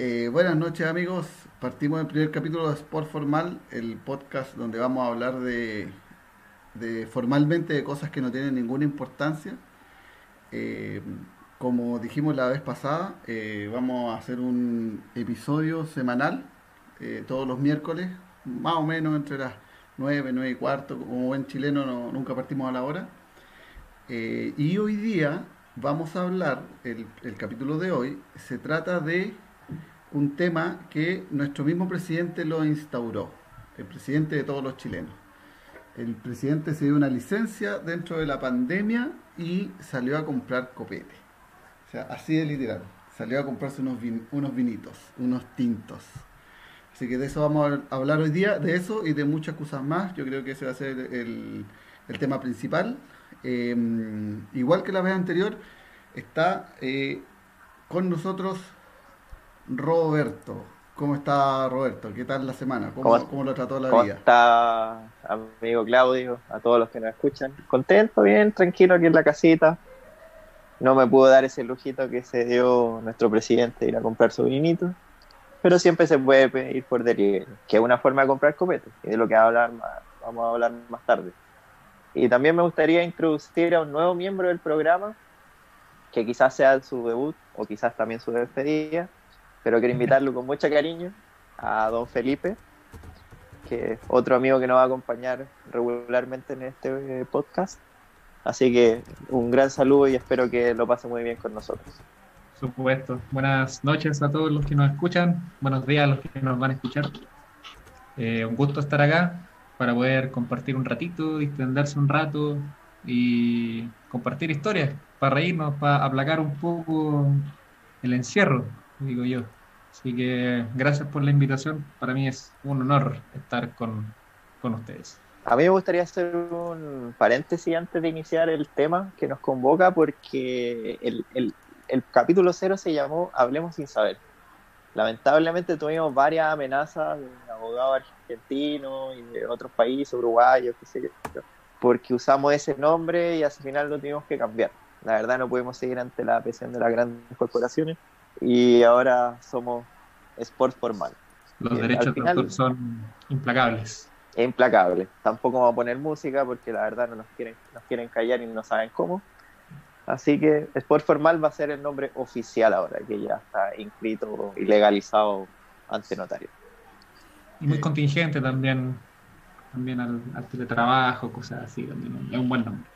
Eh, buenas noches amigos, partimos del primer capítulo de Sport Formal, el podcast donde vamos a hablar de, de formalmente de cosas que no tienen ninguna importancia. Eh, como dijimos la vez pasada, eh, vamos a hacer un episodio semanal todos los miércoles, más o menos entre las 9, 9 y cuarto, como buen chileno no, nunca partimos a la hora. y hoy día vamos a hablar, el, el capítulo de hoy se trata de un tema que nuestro mismo presidente lo instauró, el presidente de todos los chilenos. El presidente se dio una licencia dentro de la pandemia y salió a comprar copete. O sea, así de literal. Salió a comprarse unos, unos vinitos, unos tintos. Así que de eso vamos a hablar hoy día, de eso y de muchas cosas más. Yo creo que ese va a ser el, tema principal. Em, igual que la vez anterior, está eh, con nosotros Roberto. ¿Cómo está Roberto? ¿Qué tal la semana? ¿Cómo, lo trató la ¿cómo vida? está amigo Claudio? A todos los que nos escuchan. Contento, bien, tranquilo aquí en la casita. No me pudo dar ese lujito que se dio nuestro presidente ir a comprar su vinito. Pero siempre se puede pedir por delivery, que es una forma de comprar copete, y de lo que hablar vamos a hablar más tarde. Y también me gustaría introducir a un nuevo miembro del programa, que quizás sea su debut o quizás también su despedida, pero quiero invitarlo con mucho cariño a don Felipe, que es otro amigo que nos va a acompañar regularmente en este eh, podcast. Así que un gran saludo y espero que lo pase muy bien con nosotros. Supuesto. Buenas noches a todos los que nos escuchan. Buenos días a los que nos van a escuchar. Eh, un gusto estar acá para poder compartir un ratito, distenderse un rato y compartir historias, para reírnos, para aplacar un poco el encierro, digo yo. Así que gracias por la invitación. Para mí es un honor estar con, ustedes. A mí me gustaría hacer un paréntesis antes de iniciar el tema que nos convoca porque el, el capítulo cero se llamó Hablemos sin saber. Lamentablemente tuvimos varias amenazas de abogados argentinos y de otros países, uruguayos, qué sé yo, porque usamos ese nombre y al final lo tuvimos que cambiar. La verdad no pudimos seguir ante la presión de las grandes corporaciones y ahora somos Sport Formal. Los derechos de autor son implacables. Es implacable. Tampoco vamos a poner música porque la verdad no nos quieren, nos quieren callar y no saben cómo. Así que Sport Formal va a ser el nombre oficial ahora, que ya está inscrito y legalizado ante notario. Y muy contingente también, también al, al teletrabajo, cosas así, también es un buen nombre.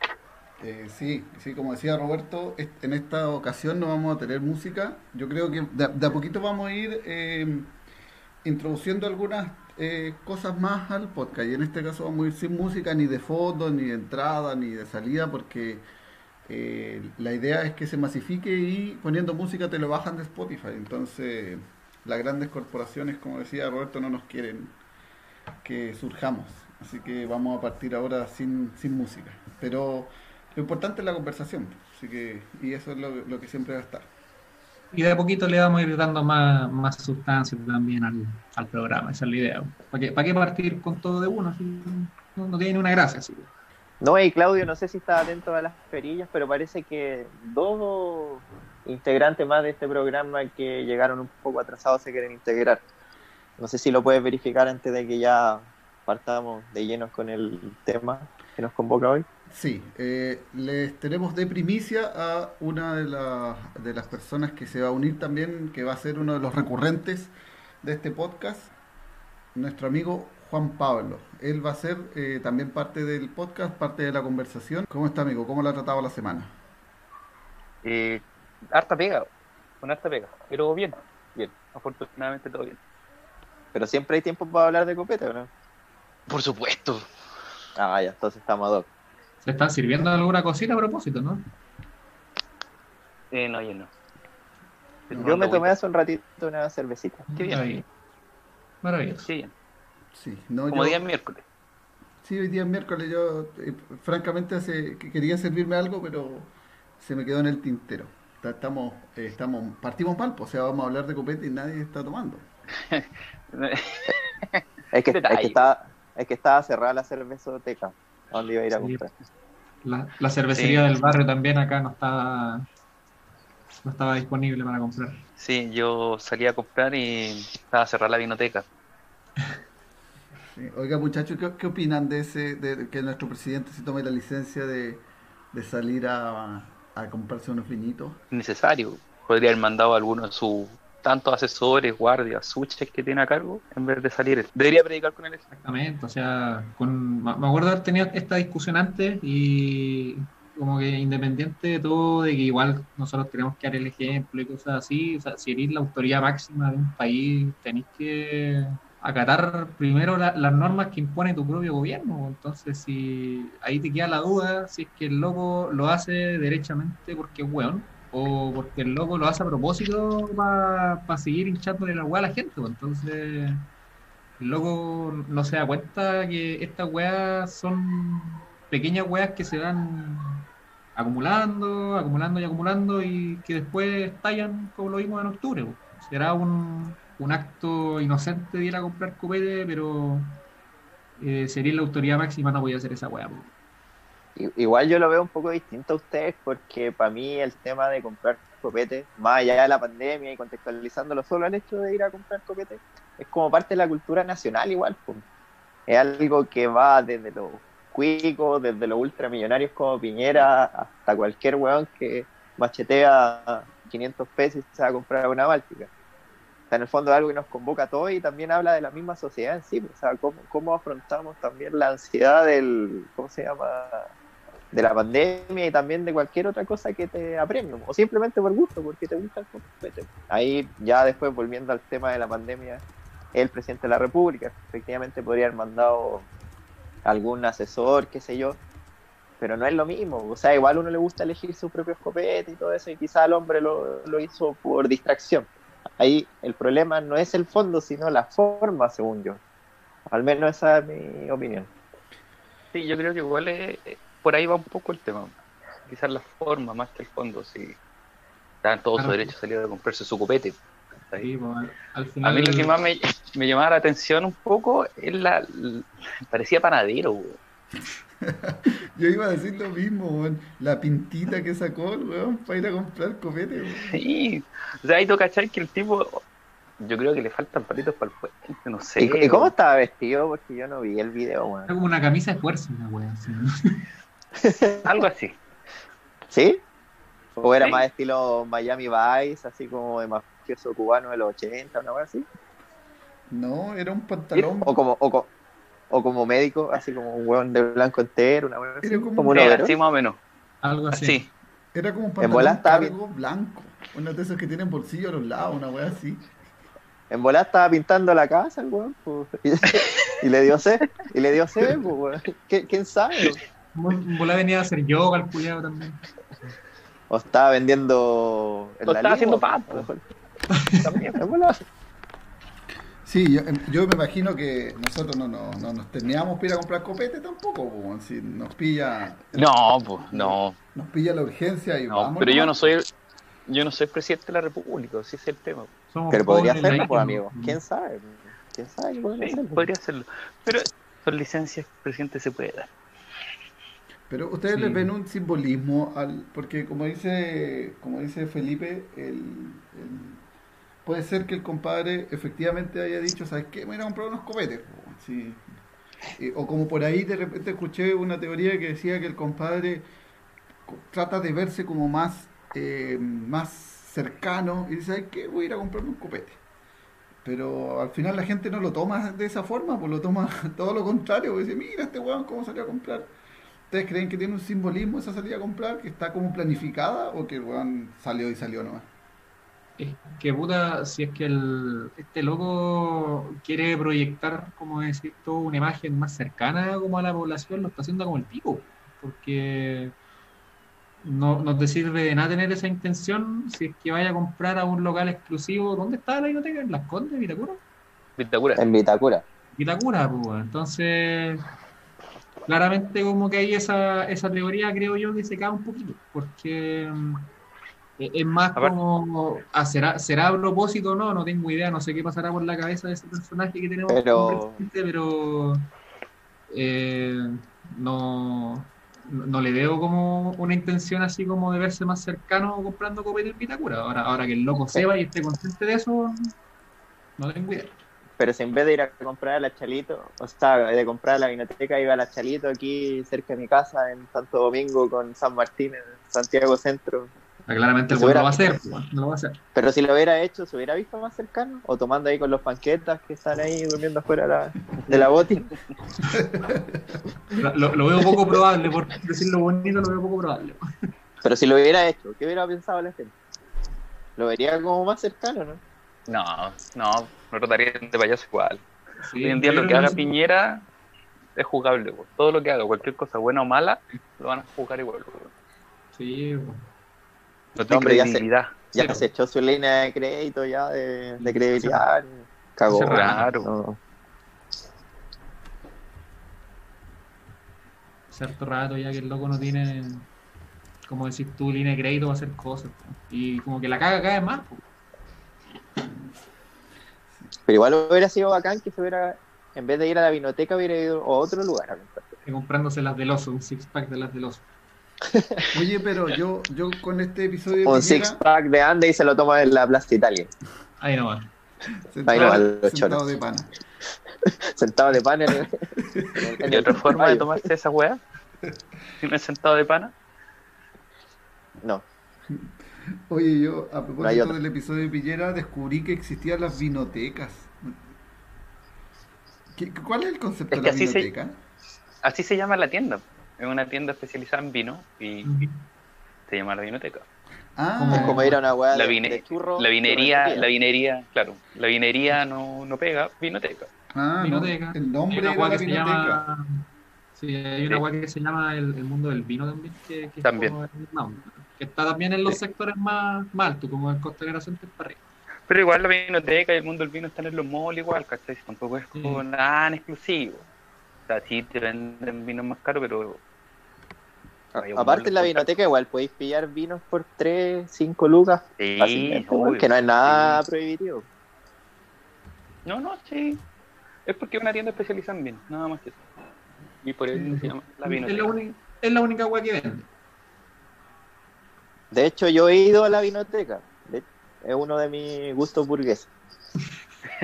Eh, sí, sí, como decía Roberto, en esta ocasión no vamos a tener música. Yo creo que de, a poquito vamos a ir eh, introduciendo algunas eh, cosas más al podcast. Y en este caso vamos a ir sin música, ni de fondo, ni de entrada, ni de salida, porque la idea es que se masifique y poniendo música te lo bajan de Spotify. Entonces, las grandes corporaciones, como decía Roberto, no nos quieren que surjamos. Así que vamos a partir ahora sin, sin música. Pero lo importante es la conversación, así que, y eso es lo, que siempre va a estar. Y de a poquito le vamos a ir dando más, más sustancia también al, programa, esa es la idea. ¿Para qué, para qué partir con todo de uno? no, no, tiene ni una gracia. Así. No, y Claudio, no sé si está atento a las perillas, pero parece que dos integrantes más de este programa que llegaron un poco atrasados se quieren integrar. No sé si lo puedes verificar antes de que ya partamos de llenos con el tema que nos convoca hoy. Sí, eh, les tenemos de primicia a una de, de, las personas que se va a unir también, que va a ser uno de los recurrentes de este podcast, nuestro amigo Juan Pablo. Él va a ser eh, también parte del podcast, parte de la conversación. ¿Cómo está, amigo? ¿Cómo lo ha tratado la semana? Eh, harta pega, con harta pega, pero bien, bien, afortunadamente todo bien. Pero siempre hay tiempo para hablar de copeta, ¿no? Por supuesto. Ah, ya, entonces estamos a dos. ¿Se están sirviendo alguna cosita a propósito, no? Eh, no, yo no. Yo me tomé hace un ratito una cervecita. Qué bien. Maravilloso. Qué bien. Sí, no, Como día miércoles. Sí, hoy día es miércoles. Yo, eh, francamente, hace, quería servirme algo, pero se me quedó en el tintero. Estamos, eh, estamos, partimos mal, pues, o sea, vamos a hablar de copete y nadie está tomando. es, que, es, que estaba, es que estaba cerrada la cervezoteca dónde iba a ir a comprar. La, cervecería del barrio también acá no está no estaba disponible para comprar. Sí, yo salí a comprar y estaba cerrada la vinoteca. Oiga, muchachos, ¿qué, qué opinan de ese, de que nuestro presidente se tome la licencia de, de salir a, a comprarse unos vinitos? Necesario. Podría haber mandado a alguno de sus tantos asesores, guardias, switches que tiene a cargo en vez de salir. Debería predicar con él. Exactamente, o sea, con, me acuerdo haber tenido esta discusión antes y como que independiente de todo, de que igual nosotros tenemos que dar el ejemplo y cosas así, o sea, si eres la autoridad máxima de un país, tenéis que acatar primero la- las normas que impone tu propio gobierno. Entonces, si ahí te queda la duda, si es que el loco lo hace derechamente porque es weón, o porque el loco lo hace a propósito para seguir hinchándole la weá a la gente. pues. Entonces, el loco no se da cuenta que estas weas son pequeñas weas que se van acumulando, acumulando y acumulando y que después estallan como lo vimos en octubre. po. Será un, un acto inocente de ir a comprar copete, pero eh, sería la autoridad máxima no podía hacer esa wea. po. Igual yo lo veo un poco distinto a ustedes porque para mí el tema de comprar copete, más allá de la pandemia y contextualizándolo solo al hecho de ir a comprar copete, es como parte de la cultura nacional igual. po. Es algo que va desde los cuicos, desde los ultramillonarios como Piñera, hasta cualquier weón que machetea 500 pesos y se va a comprar una báltica. O en el fondo es algo que nos convoca a todos y también habla de la misma sociedad en sí. pues, O sea, cómo, cómo afrontamos también la ansiedad del, ¿cómo se llama? De la pandemia y también de cualquier otra cosa que te apremie, o simplemente por gusto, porque te gusta el copete. Ahí ya después volviendo al tema de la pandemia, el presidente de la República efectivamente podría haber mandado algún asesor, qué sé yo, pero no es lo mismo. O sea, igual uno le gusta elegir su propio escopete y todo eso, y quizá el hombre lo, lo hizo por distracción. Ahí el problema no es el fondo, sino la forma, según yo. Al menos esa es mi opinión. Sí, yo creo que igual es- por ahí va un poco el tema. Quizás la forma más que el fondo, sí. Está en todo su Claro. derecho a salir a comprarse su copete. Sí, pues, al- A mí lo que más me, me llamaba la atención un poco es la. parecía panadero, weón. Yo iba a decir lo mismo, weón. La pintita que sacó el weón para ir a comprar copete, weón. Sí. O sea, ahí tú cachai que el tipo. Yo creo que le faltan palitos para el puente, no sé. ¿Y, y cómo weón. estaba vestido? Porque yo no vi el video, weón. era como una camisa de fuerza, una wea. Algo así. ¿Sí? ¿O era Sí. más estilo Miami Vice, así como de mafioso cubano de los 80, una cosa así? No, era un pantalón. O como, o, co- o como médico, así como un hueón de blanco entero, una cosa así, Era como como un Era así más o menos. Algo así. Así. Era como un En pantalón bola estaba cargo blanco. Uno de esos que tienen bolsillo a los lados, una wea así. En volada estaba pintando la casa el weón, y, y le dio sed, y le dio sed, weón. ¿Qui- ¿Quién sabe? Bola venía a hacer yoga al culiado también. O estaba vendiendo en O la estaba haciendo mejor. También. Sí, yo, em, yo me imagino que nosotros no, no, no nos terminamos para ir a comprar copete tampoco, po, si nos pilla, No, pues, no. nos pilla la urgencia y No, vamos. pero yo no soy el, yo no soy presidente de la República, ese es el tema. Somos Pero podría hacerlo, pues, amigo. ¿Quién sabe? ¿Quién sabe? que podría Sí, hacerlo? podría hacerlo. Pero con licencia presidente se puede dar. Pero ustedes Sí. les ven un simbolismo al, porque como dice, como dice Felipe, el, el- puede ser que el compadre efectivamente haya dicho, ¿sabes qué? Me voy a ir a comprar unos copetes. po", sí. Eh, o como por ahí de repente escuché una teoría que decía que el compadre co- trata de verse como más, eh, más cercano y dice, ¿sabes qué? Voy a ir a comprarme un copete. Pero al final la gente no lo toma de esa forma, pues lo toma todo lo contrario, pues dice, mira este weón cómo salió a comprar. ¿Ustedes creen que tiene un simbolismo esa salida a comprar, que está como planificada o que el weón salió y salió nomás? Es que puta, si es que el, este loco quiere proyectar, como decir tú, una imagen más cercana como a la población, lo está haciendo como el pico. Porque no, no te sirve de nada tener esa intención si es que vaya a comprar a un local exclusivo. ¿Dónde está la biblioteca? ¿En Las Condes, Vitacura? Vitacura. En Vitacura. Vitacura, pues. Entonces, claramente como que hay esa, esa teoría, creo yo, que se cae un poquito. Porque mm, es más como, ah, ¿será, ¿será a propósito o no? No tengo idea, no sé qué pasará por la cabeza de ese personaje que tenemos Pero- como presidente, pero eh, no, no, no le veo como una intención así como de verse más cercano comprando copete en Vitacura. Ahora, ahora que el loco se va y esté consciente de eso, no tengo idea. Pero si en vez de ir a comprar a la Chalito, o sea, de comprar a la vinoteca, iba a la Chalito aquí cerca de mi casa en Santo Domingo con San Martín en Santiago Centro. Ah, Claramente el hubiera- va a hacer, weón, no lo va a hacer. Pero si lo hubiera hecho, ¿se hubiera visto más cercano? O tomando ahí con los panquetas que están ahí durmiendo afuera de la, de la boti. Lo, lo- lo veo poco probable, por decirlo bonito, lo veo poco probable. Pero si lo hubiera hecho, ¿qué hubiera pensado la gente? Lo vería como más cercano, ¿no? No, no, no tratarían de payaso igual. Sí, Hoy en día yo lo que haga no- Piñera es jugable. Todo lo que haga, cualquier cosa buena o mala, lo van a jugar igual, weón. Sí. No ya sé. credibilidad. Ya Sí. se echó su línea de crédito ya de, de credibilidad. Cagó. Rato. No. cierto rato ya que el loco no tiene, como decís tú, línea de crédito para hacer cosas. Y como que la caga cada vez más. Pero igual hubiera sido bacán que se hubiera, en vez de ir a la vinoteca, hubiera ido a otro lugar a comprándose las del oso, un six pack de las del oso. Oye, pero yo, yo con este episodio de Un Piñera, six pack de Ande y se lo toma en la Plaza Italia. Ahí no va. sentado, Ahí no, a los sentado choros. de pana. Sentado de pan en el. en ¿Y el otra forma de tomarse esa weá? Es sentado de pana. No. Oye, yo a propósito del episodio de Piñera descubrí que existían las vinotecas. ¿Qué- ¿Cuál es el concepto Es de la así se- vinoteca? Así se llama la tienda. Es una tienda especializada en vino y se llama la vinoteca. Ah, Como- Es como ir a una weá La, de, vine- de churro. la vinería, la vinería, claro, la vinería no, no pega, vinoteca. ah, no, Vinoteca. el Hay nombre weá la vinoteca. llama. Sí, hay una Sí. weá que se llama el, el mundo del vino también, que, que es También. como el mismo, que está también en los Sí. sectores más, más altos, como el Costanera Center para arriba. Pero igual la vinoteca y el mundo del vino están en los malls igual, ¿cachai? Tampoco es como Sí. tan exclusivo. O sea, sí te venden vinos más caros, pero A- Aparte en la vinoteca igual podéis pillar vinos por 3, 5 lucas. sí, fácilmente, obvio. que no es nada Sí. prohibitivo. No, no, sí. Es porque es una tienda especializada en vino, nada más que eso. Y por eso se llama la Es la, vinoteca. única, es la única weá que vende. De hecho, yo he ido a la vinoteca. Es uno de mis gustos burgueses.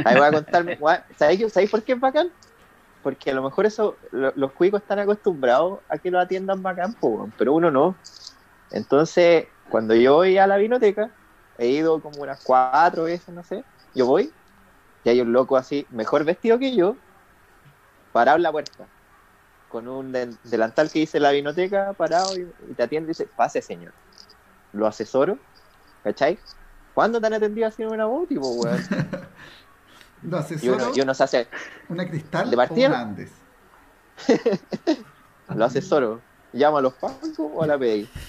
Ahí voy a contarme. ¿Sabéis, qué- ¿Sabéis por qué es bacán? Porque a lo mejor eso, lo- los cuicos están acostumbrados a que lo atiendan bacán, pero uno no. Entonces, cuando yo voy a la vinoteca, he ido como unas cuatro veces, no sé. Yo voy y hay un loco así, mejor vestido que yo, parado en la puerta, con un de- delantal que dice la vinoteca, parado y, y te atiende y dice, pase señor. Lo asesoro, ¿cachai? ¿Cuándo te han atendido así en una voz, tipo, weón? ¿Lo Y asesoro? uno, y uno se hace, ¿Una cristal ¿De o partida? una Andes? lo asesoro. ¿Llama a los pacos o a la PDI?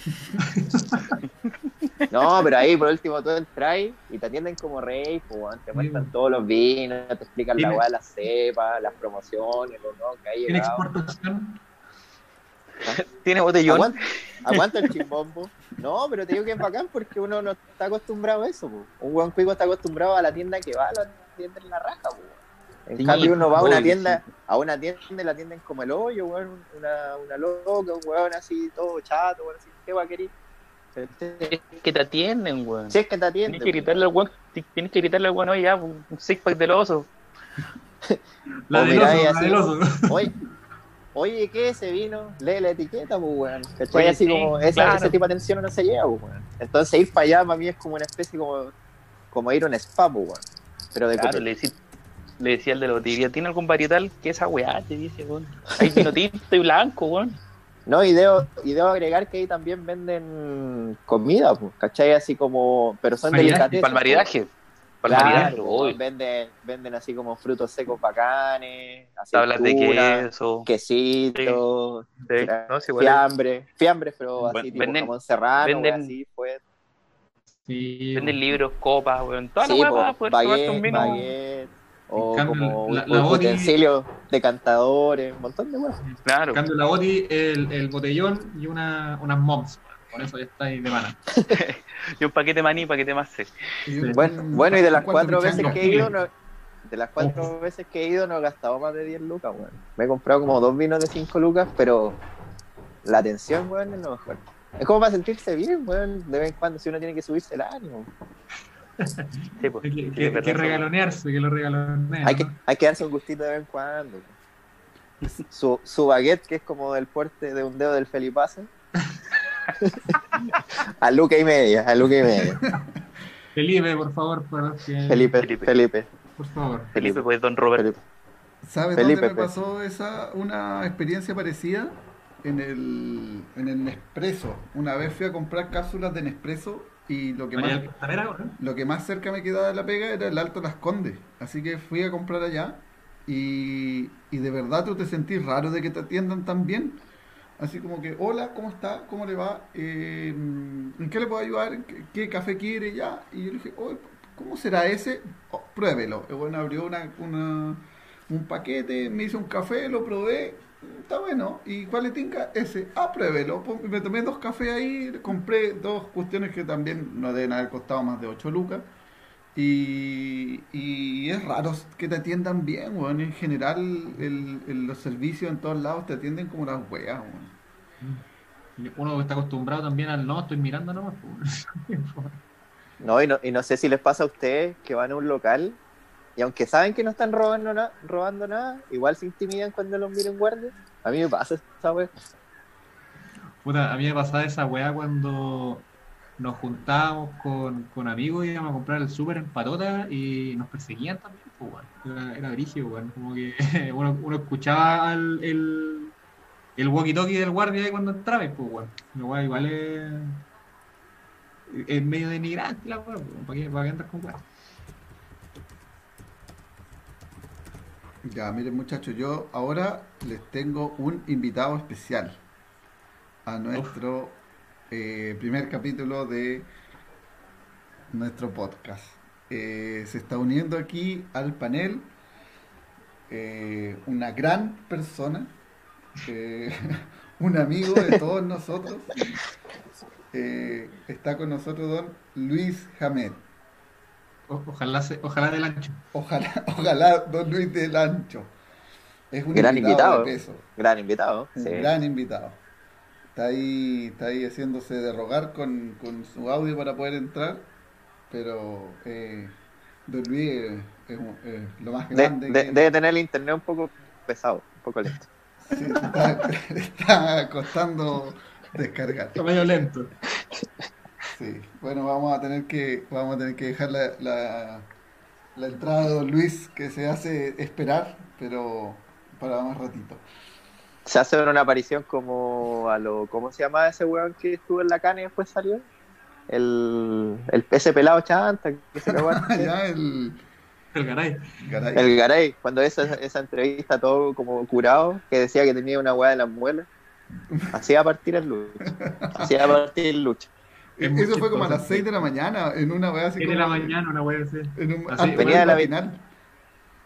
No, pero ahí por último tú entras y te atienden como rey, weón, te muestran todos los vinos, te explican la weá, las cepas, las promociones, los no, que hay Tiene exportación. Tiene botellón. Aguanta, aguanta el chimbombo. No, pero te digo que es bacán porque uno no está acostumbrado a eso. po. Un buen cuico está acostumbrado a la tienda que va, lo atienden en la raja. po. En Sí, cambio uno va a una tienda, a una tienda y la atienden como el hoyo, weón, una, una loca, un weón así, todo chato, weón, así, ¿qué va a querer? Es que te atienden, weón. Si es que te atiende. Tienes que gritarle al weón, tienes que gritarle al weón, oye, ya, un six pack del oso. La O del oso, la del oso. Oye, oye, ¿qué ese vino? Lee la etiqueta, pues, weón. Así sí, como esa- claro. ese tipo de atención no se lleva, pues, weón. Entonces ir para allá para mí es como una especie como, como ir a un spa, pues, weón. Pero de Claro, le decía, le decía al de la botillería, ¿tiene algún varietal que esa weá? Te dice, weón. Hay vino tinto y blanco, weón. No, y debo, y debo agregar que ahí también venden comida, pues, ¿cachai? Así como, pero son delicatessen. Para el maridaje. Claro, venden, venden así como frutos secos bacanes, Tablas de queso. quesito, Sí, no, sí, es- fiambre, fiambre, pero así Bueno, tipo venden- jamón serrano, venden- así, pues. Sí, Venden libros, copas, weón. Toda Sí, la weá po, para baguette, o cambio, como la- la decantadores, un montón de weas. Claro. En cambio, la boti, el, el botellón y una, unas moms. Con eso ya está ahí de mana. Y un paquete maní, paquete más un- Bueno, bueno, y de las cuatro veces que he ido, no, de las cuatro veces que he ido no he gastado más de 10 lucas, weón. Me he comprado como dos vinos de 5 lucas, pero la atención, weón, es lo mejor. Es como para sentirse bien, weón, de vez en cuando, si uno tiene que subirse el ánimo. Sí, pues, Que, sí, que- regalonearse, que lo regaloneen. Hay que, hay que darse un gustito de vez en cuando. Su, su baguette, que es como del porte de un dedo del Felipazo. A Luca y media, a Luca y media. Felipe, por favor, para los que- Felipe, Felipe. Felipe. Por favor. Felipe, pues don Roberto. Felipe. ¿Sabes Felipe, dónde me pues. pasó esa una experiencia parecida? En el, en el Nespresso. Una vez fui a comprar cápsulas de Nespresso y lo que más lo que más cerca me quedaba de la pega era el Alto Las Condes. Así que fui a comprar allá y, y de verdad tú te sentís raro de que te atiendan tan bien. Así como que, hola, ¿cómo está? ¿Cómo le va? Eh, ¿En qué le puedo ayudar? ¿Qué, café quiere ya? Y yo le dije, "Oh, ¿cómo será ese? "Oh, pruébelo. Y bueno, abrió una, un paquete, me hizo un café, lo probé. Está bueno. ¿Y cuál le tinca? Ese. Ah, pruébelo. Me tomé dos cafés ahí, compré dos cuestiones que también no deben haber costado más de 8 lucas. Y, y es raro que te atiendan bien, weón. En general, el- el- los servicios en todos lados te atienden como las weas, weón. Uno está acostumbrado también al no, estoy mirando nomás. No y, no, y no sé si les pasa a ustedes que van a un local y aunque saben que no están robando, na- robando nada, igual se intimidan cuando los miren guardia. A mí me pasa esa wea. Puta, a mí me pasaba esa weá cuando nos juntábamos con, con amigos y íbamos a comprar el súper en patota y nos perseguían también, pues, weón. Era, era brígido, weón. Como que uno, uno escuchaba al- el, el walkie-talkie del guardia ahí cuando entraba, y, pues. La weá igual es, es medio denigrante la weá, pues, ¿para qué, para qué andas con weá? Ya, miren muchachos, yo ahora les tengo un invitado especial a nuestro eh, primer capítulo de nuestro podcast. Eh, se está uniendo aquí al panel eh, una gran persona, eh, un amigo de todos nosotros. Eh, está con nosotros don Luis Jamet. O- ojalá, se, ojalá del ancho. Ojalá, ojalá don Luis del Ancho. Es un Gran invitado. de peso. Gran invitado. Un Sí. gran invitado. Está ahí, está ahí haciéndose de rogar con, con su audio para poder entrar, pero eh, Don Luis es, es un- es lo más De- grande de- que- debe tener el internet un poco pesado, un poco lento. sí, está, está costando descargar. Está medio lento. Sí. Bueno, vamos a tener que vamos a tener que dejar la, la, la entrada de Don Luis que se hace esperar, pero para más ratito. Se hace una aparición como a lo. ¿Cómo se llama ese weón que estuvo en la cana y después salió? El, el ese pelado chanta que se ya el El garay. Garay. El Garay, cuando esa, esa entrevista todo como curado, que decía que tenía una weá de las muelas, hacía partir el lucho. Hacía partir el. Es muy Eso fue como a las chistoso. 6 de la mañana, en una weá así Siete de como- la mañana, una wea así. En un, Así, antes venía de la.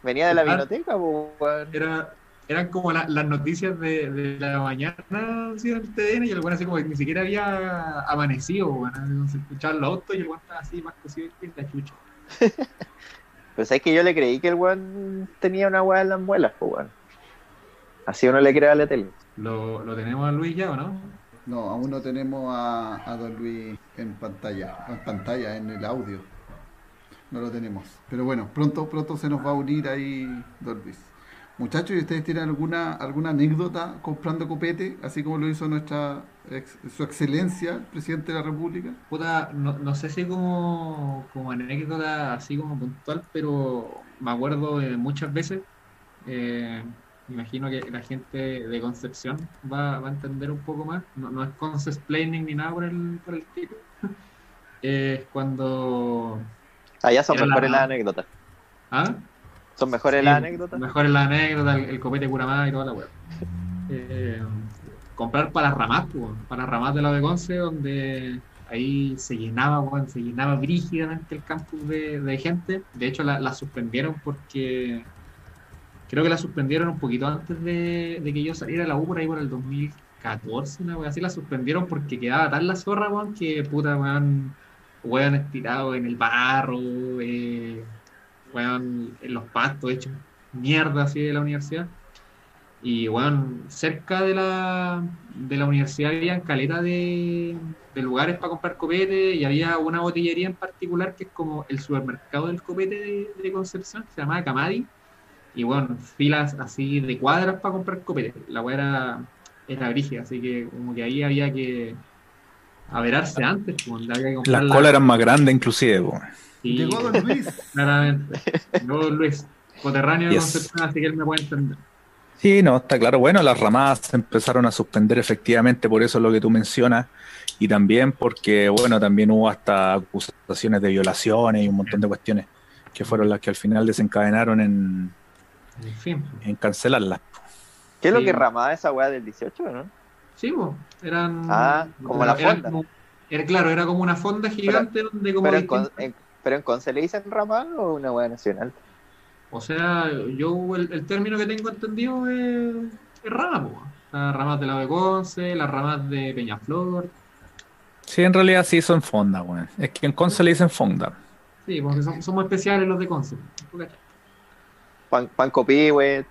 Venía de la Ah. vinoteca, weón. Era, eran como la- las noticias de, de la mañana así, en el TDN y el weón así como que ni siquiera había amanecido, así, Se escuchaban los autos y el weón estaba así más cosido que la chucha. Pero sabes que yo le creí que el weón tenía una weá en las muelas, po, weón. Así uno le cree a la tele. ¿Lo, lo tenemos a Luis ya o no? No, aún no tenemos a, a Don Luis en pantalla, en pantalla, en el audio. No lo tenemos. Pero bueno, pronto, pronto se nos va a unir ahí Don Luis. Muchachos, ¿y ustedes tienen alguna, alguna anécdota comprando copete, así como lo hizo nuestra ex- su excelencia, el presidente de la República? Puta, no, no sé si como, como anécdota así como puntual, pero me acuerdo de muchas veces. eh, me imagino que la gente de Concepción va, va a entender un poco más. No, no es consexplaining ni nada por el, por el estilo. Es cuando. Allá son Era la- mejores las anécdotas. ¿Ah? Son mejores Sí, las anécdotas. Mejor es la anécdota, el, el copete cura más y toda la weá. Eh, comprar para las ramas, weón, para las ramas de la de Conce, donde ahí se llenaba, weón, se llenaba brígidamente el campus de, de gente. De hecho, la, la suspendieron porque creo que la suspendieron un poquito antes de, de que yo saliera la U por ahí por el 2014, una weá así, la suspendieron porque quedaba tan la zorra, weón, que puta, weón, weón estirado en el barro, eh, weón, en los pastos hechos mierda así de la universidad. Y bueno, cerca de la, de la universidad había caleta de, de lugares para comprar copete y había una botillería en particular que es como el supermercado del copete de, de Concepción, se llamaba Camadi. Y bueno, filas así de cuadras para comprar copete. La weá era, era brígida, así que como que ahí había que averarse antes. pues, que Las la- colas eran más grandes inclusive. po. Sí, Llegó Don Luis. claramente. Luego Luis, coterráneo de Yes. Concepción, así que él me puede entender. Sí, no, está claro. Bueno, las ramadas se empezaron a suspender efectivamente, por eso es lo que tú mencionas, y también porque, bueno, también hubo hasta acusaciones de violaciones y un montón de cuestiones que fueron las que al final desencadenaron en, En fin. en cancelarlas. ¿Qué es lo Sí. que ramaba esa weá del 18, no? Sí, pues, eran. Ah, como la eran fonda. como- era, claro, era como una fonda gigante donde como. Pero en, Con- distintas- en- pero en Conce le dicen ramada o una weá nacional. O sea, yo el, el término que tengo entendido es, es rama, pues. Las ramas de la de Conce, las ramas de Peñaflor. Sí, en realidad sí son fonda, weón. Es que en Conce le dicen fonda. Sí, porque son- somos especiales los de Conce. Pan, pan copihue,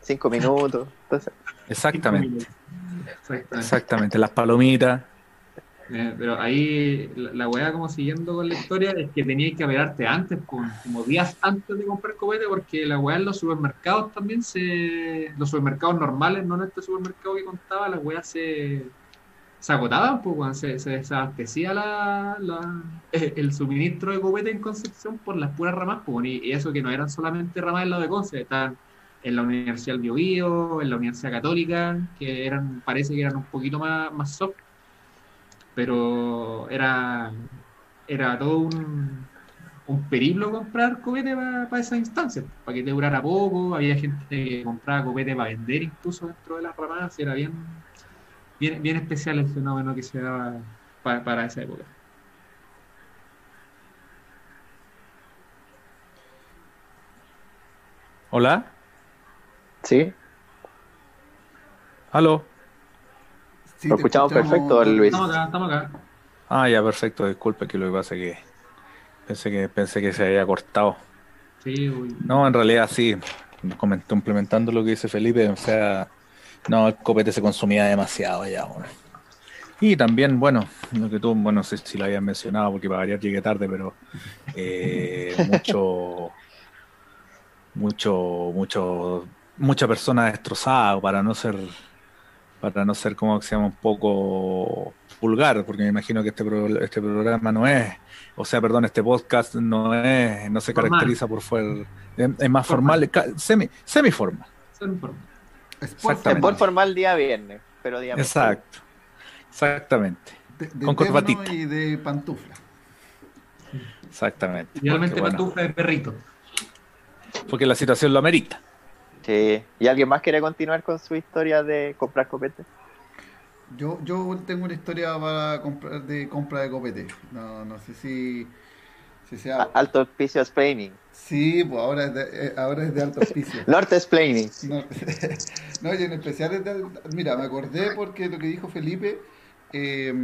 cinco minutos. Entonces, Exactamente, Exactamente. exactamente. Las palomitas. Eh, pero ahí la, la weá como siguiendo con la historia es que tenías que averarte antes, con- como días antes de comprar copete, porque la weá en los supermercados también se. Los supermercados normales, no en este supermercado que contaba, las weas se, se agotaban, pues weón, se, se desabastecía la, la- el suministro de copete en Concepción por las puras ramas, pues, y, eso que no eran solamente ramas en la de Conce, estaban en la Universidad del Biobío, en la Universidad Católica, que eran, parece que eran un poquito más, más soft pero era, era todo un, un periplo comprar copete para esas instancias, para que te durara poco, había gente que compraba copete para vender incluso dentro de las ramadas, y era bien, bien, bien especial el fenómeno que se daba pa- para esa época. Hola, sí, aló. Sí, Lo escuchamos perfecto, Luis. Estamos acá, estamos acá. Ah, ya, perfecto. Disculpe que lo que pasa es que pensé que pensé que se había cortado. Sí, uy. No, en realidad sí, complementando lo que dice Felipe, o sea, no, el copete se consumía demasiado allá. bueno. Y también, bueno, lo que tú, bueno, no sé si lo habías mencionado, porque para variar llegué tarde, pero eh, mucho, mucho, mucho, mucha persona destrozada, para no ser, para no ser, como se llama, un poco vulgar, porque me imagino que este, pro- este programa no es, o sea, perdón, este podcast no es, no se Formal. caracteriza por fuer, es, es más formal, ca- semi, semiforma. Se informa. Sport Exactamente. Formal día viernes, pero día Exacto, exactamente, de, de Con corbatita. y de pantufla. exactamente. Idealmente porque, bueno, pantufla de perrito. porque la situación lo amerita. Sí. ¿Y alguien más quiere continuar con su historia de comprar copete? Yo, yo tengo una historia para comprar de compra de copete. No, no sé si, si sea. Alto auspicio explaining. Sí, pues ahora es de, eh, ahora es de alto auspicio. Norte explaining. No, no, y en especial es de- mira, me acordé porque lo que dijo Felipe eh,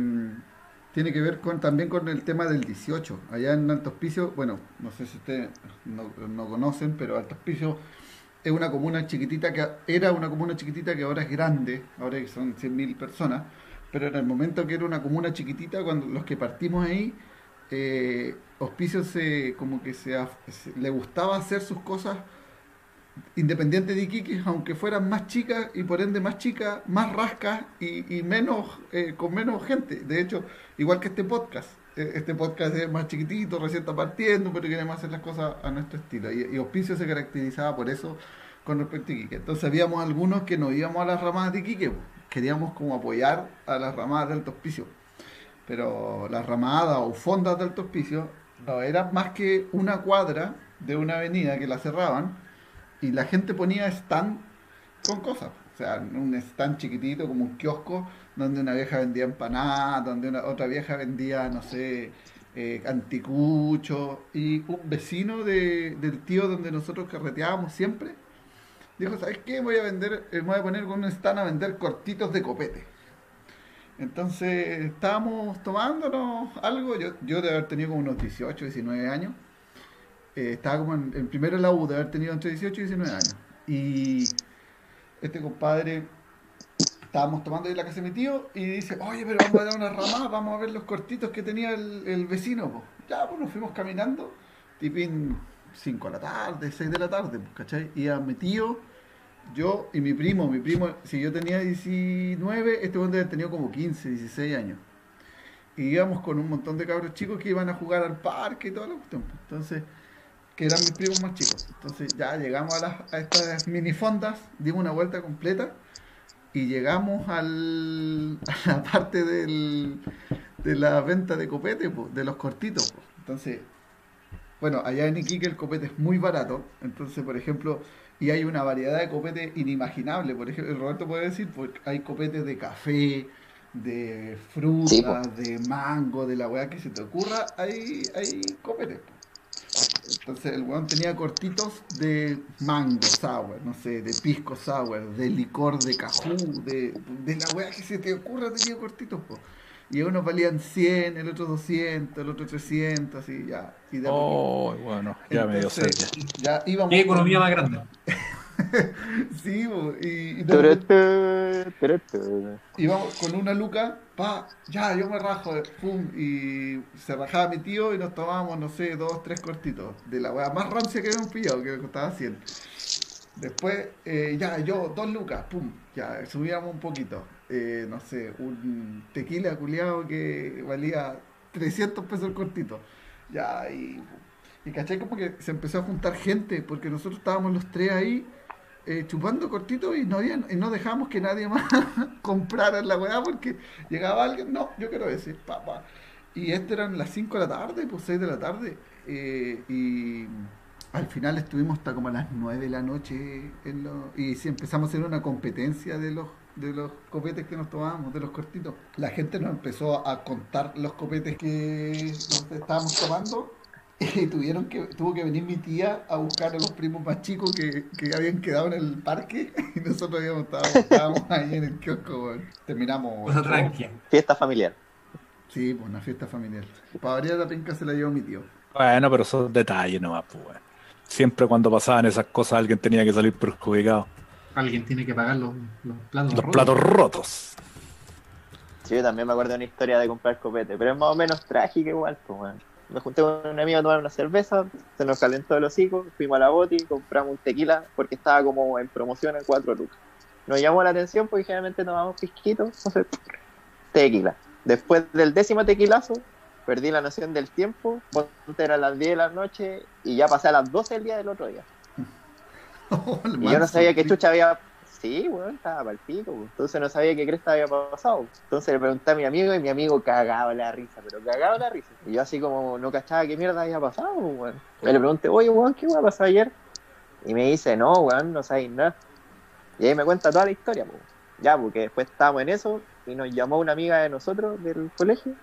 tiene que ver con también con el tema del 18. Allá en Alto Hospicio, bueno, no sé si ustedes no, no conocen, pero Alto Hospicio es una comuna chiquitita que era una comuna chiquitita que ahora es grande, ahora son 100.000 personas, pero en el momento que era una comuna chiquitita, cuando los que partimos ahí, eh, Hospicio se, como que se, se- le gustaba hacer sus cosas independiente de Iquique, aunque fueran más chicas y por ende más chicas, más rascas y, y menos eh, con menos gente. De hecho, igual que este podcast. Eh, Este podcast es más chiquitito, recién está partiendo, pero queremos hacer las cosas a nuestro estilo. Y, Hospicio se caracterizaba por eso con respecto a Iquique. Entonces habíamos algunos que no íbamos a las ramadas de Iquique, po. queríamos como apoyar a las ramadas de Alto Hospicio. Pero las ramadas o fondas de Alto Hospicio no eran más que una cuadra de una avenida que la cerraban y la gente ponía stand con cosas. O sea, un stand chiquitito como un kiosco donde una vieja vendía empanadas, donde una, otra vieja vendía, no sé, eh, anticucho. Y un vecino de- del tío donde nosotros carreteábamos siempre dijo, ¿sabes qué? Voy a vender, eh, voy a poner con un stand a vender cortitos de copete. Entonces estábamos tomándonos algo, yo, yo de haber tenido como unos 18, 19 años, eh, estaba como en, en primero la U, de haber tenido entre 18 y 19 años. Y este compadre, estábamos tomando ahí en la casa de mi tío y dice, oye, pero vamos a dar una ramada, vamos a ver los cortitos que tenía el, el vecino. po". Ya, pues nos fuimos caminando, tipín 5 de la tarde, 6 de la tarde, pues, ¿cachai? Y a mi tío, yo y mi primo, mi primo, si yo tenía 19, este hombre tenido como 15, 16 años. Y íbamos con un montón de cabros chicos que iban a jugar al parque y toda la cuestión. pues. Entonces, que eran mis primos más chicos. Entonces ya llegamos a, las, a estas minifondas, dimos una vuelta completa y llegamos al, a la parte del, de la venta de copete, po, de los cortitos. po. Entonces, bueno, allá en Iquique el copete es muy barato. Entonces, por ejemplo, y hay una variedad de copete inimaginable. Por ejemplo, Roberto puede decir, porque hay copetes de café, de fruta, Sí, de mango, de la weá que se te ocurra, hay, hay copetes. po. Entonces el weón tenía cortitos de mango sour, no sé, de pisco sour, de licor de cajú, de, de la weá que se te ocurra tenía cortitos, po. Y unos valían 100, el otro 200, el otro 300, así ya. Y de a poquito. Oh, bueno, ya me dio sed. Entonces, ya íbamos ¿Qué con- economía más grande? Sí, po, y, y de Turutú, turutú. íbamos con una luca, pa, ya, yo me rajo, pum, y se rajaba mi tío y nos tomábamos, no sé, dos, tres cortitos, de la weá más rancia que habíamos pillado, que me costaba 100. Después, eh, ya, yo, dos lucas, pum, ya, subíamos un poquito, eh, no sé, un tequila culiado que valía 300 pesos el cortito, ya, y, y caché como que se empezó a juntar gente, porque nosotros estábamos los tres ahí, eh, chupando cortito y no, había, y no dejábamos que nadie más comprara la weá porque llegaba alguien, no, yo quiero ese, pa, pa. Y este eran las 5 de la tarde, pues 6 de la tarde, eh, y al final estuvimos hasta como a las 9 de la noche en lo- y sí empezamos a hacer una competencia de los de los copetes que nos tomábamos, de los cortitos. La gente nos empezó a contar los copetes que estábamos tomando y tuvieron que, tuvo que venir mi tía a buscar a los primos más chicos que, que habían quedado en el parque y nosotros habíamos estado, estábamos ahí en el kiosco, terminamos. Fiesta familiar. Sí, pues una fiesta familiar. Para variar la penca se la llevó mi tío. Bueno, pero son detalles nomás, pues. Siempre cuando pasaban esas cosas alguien tenía que salir perjudicado. Alguien tiene que pagar los, los platos. Los rotos. platos rotos. Sí, yo también me acuerdo de una historia de comprar copete, pero es más o menos trágica igual, pues, weón. Me junté con un amigo a tomar una cerveza, se nos calentó el hocico, fuimos a la boti, compramos un tequila porque estaba como en promoción en 4 lucas. Nos llamó la atención porque generalmente tomamos pisquitos, entonces, tequila. Después del décimo tequilazo, perdí la noción del tiempo, ponte era las 10 de la noche y ya pasé a las 12 del día del otro día. Y yo no sabía qué chucha había. Sí, weón, estaba para el pico, entonces no sabía qué cresta había pasado. Entonces le pregunté a mi amigo y mi amigo cagaba la risa, pero cagaba la risa. Y yo así como no cachaba qué mierda había pasado, weón. Y le pregunté, oye, weón, ¿qué weón pasó ayer? Y me dice, no, weón, no sabéis nada. Y ahí me cuenta toda la historia, weón. Ya, porque después estábamos en eso y nos llamó una amiga de nosotros del colegio,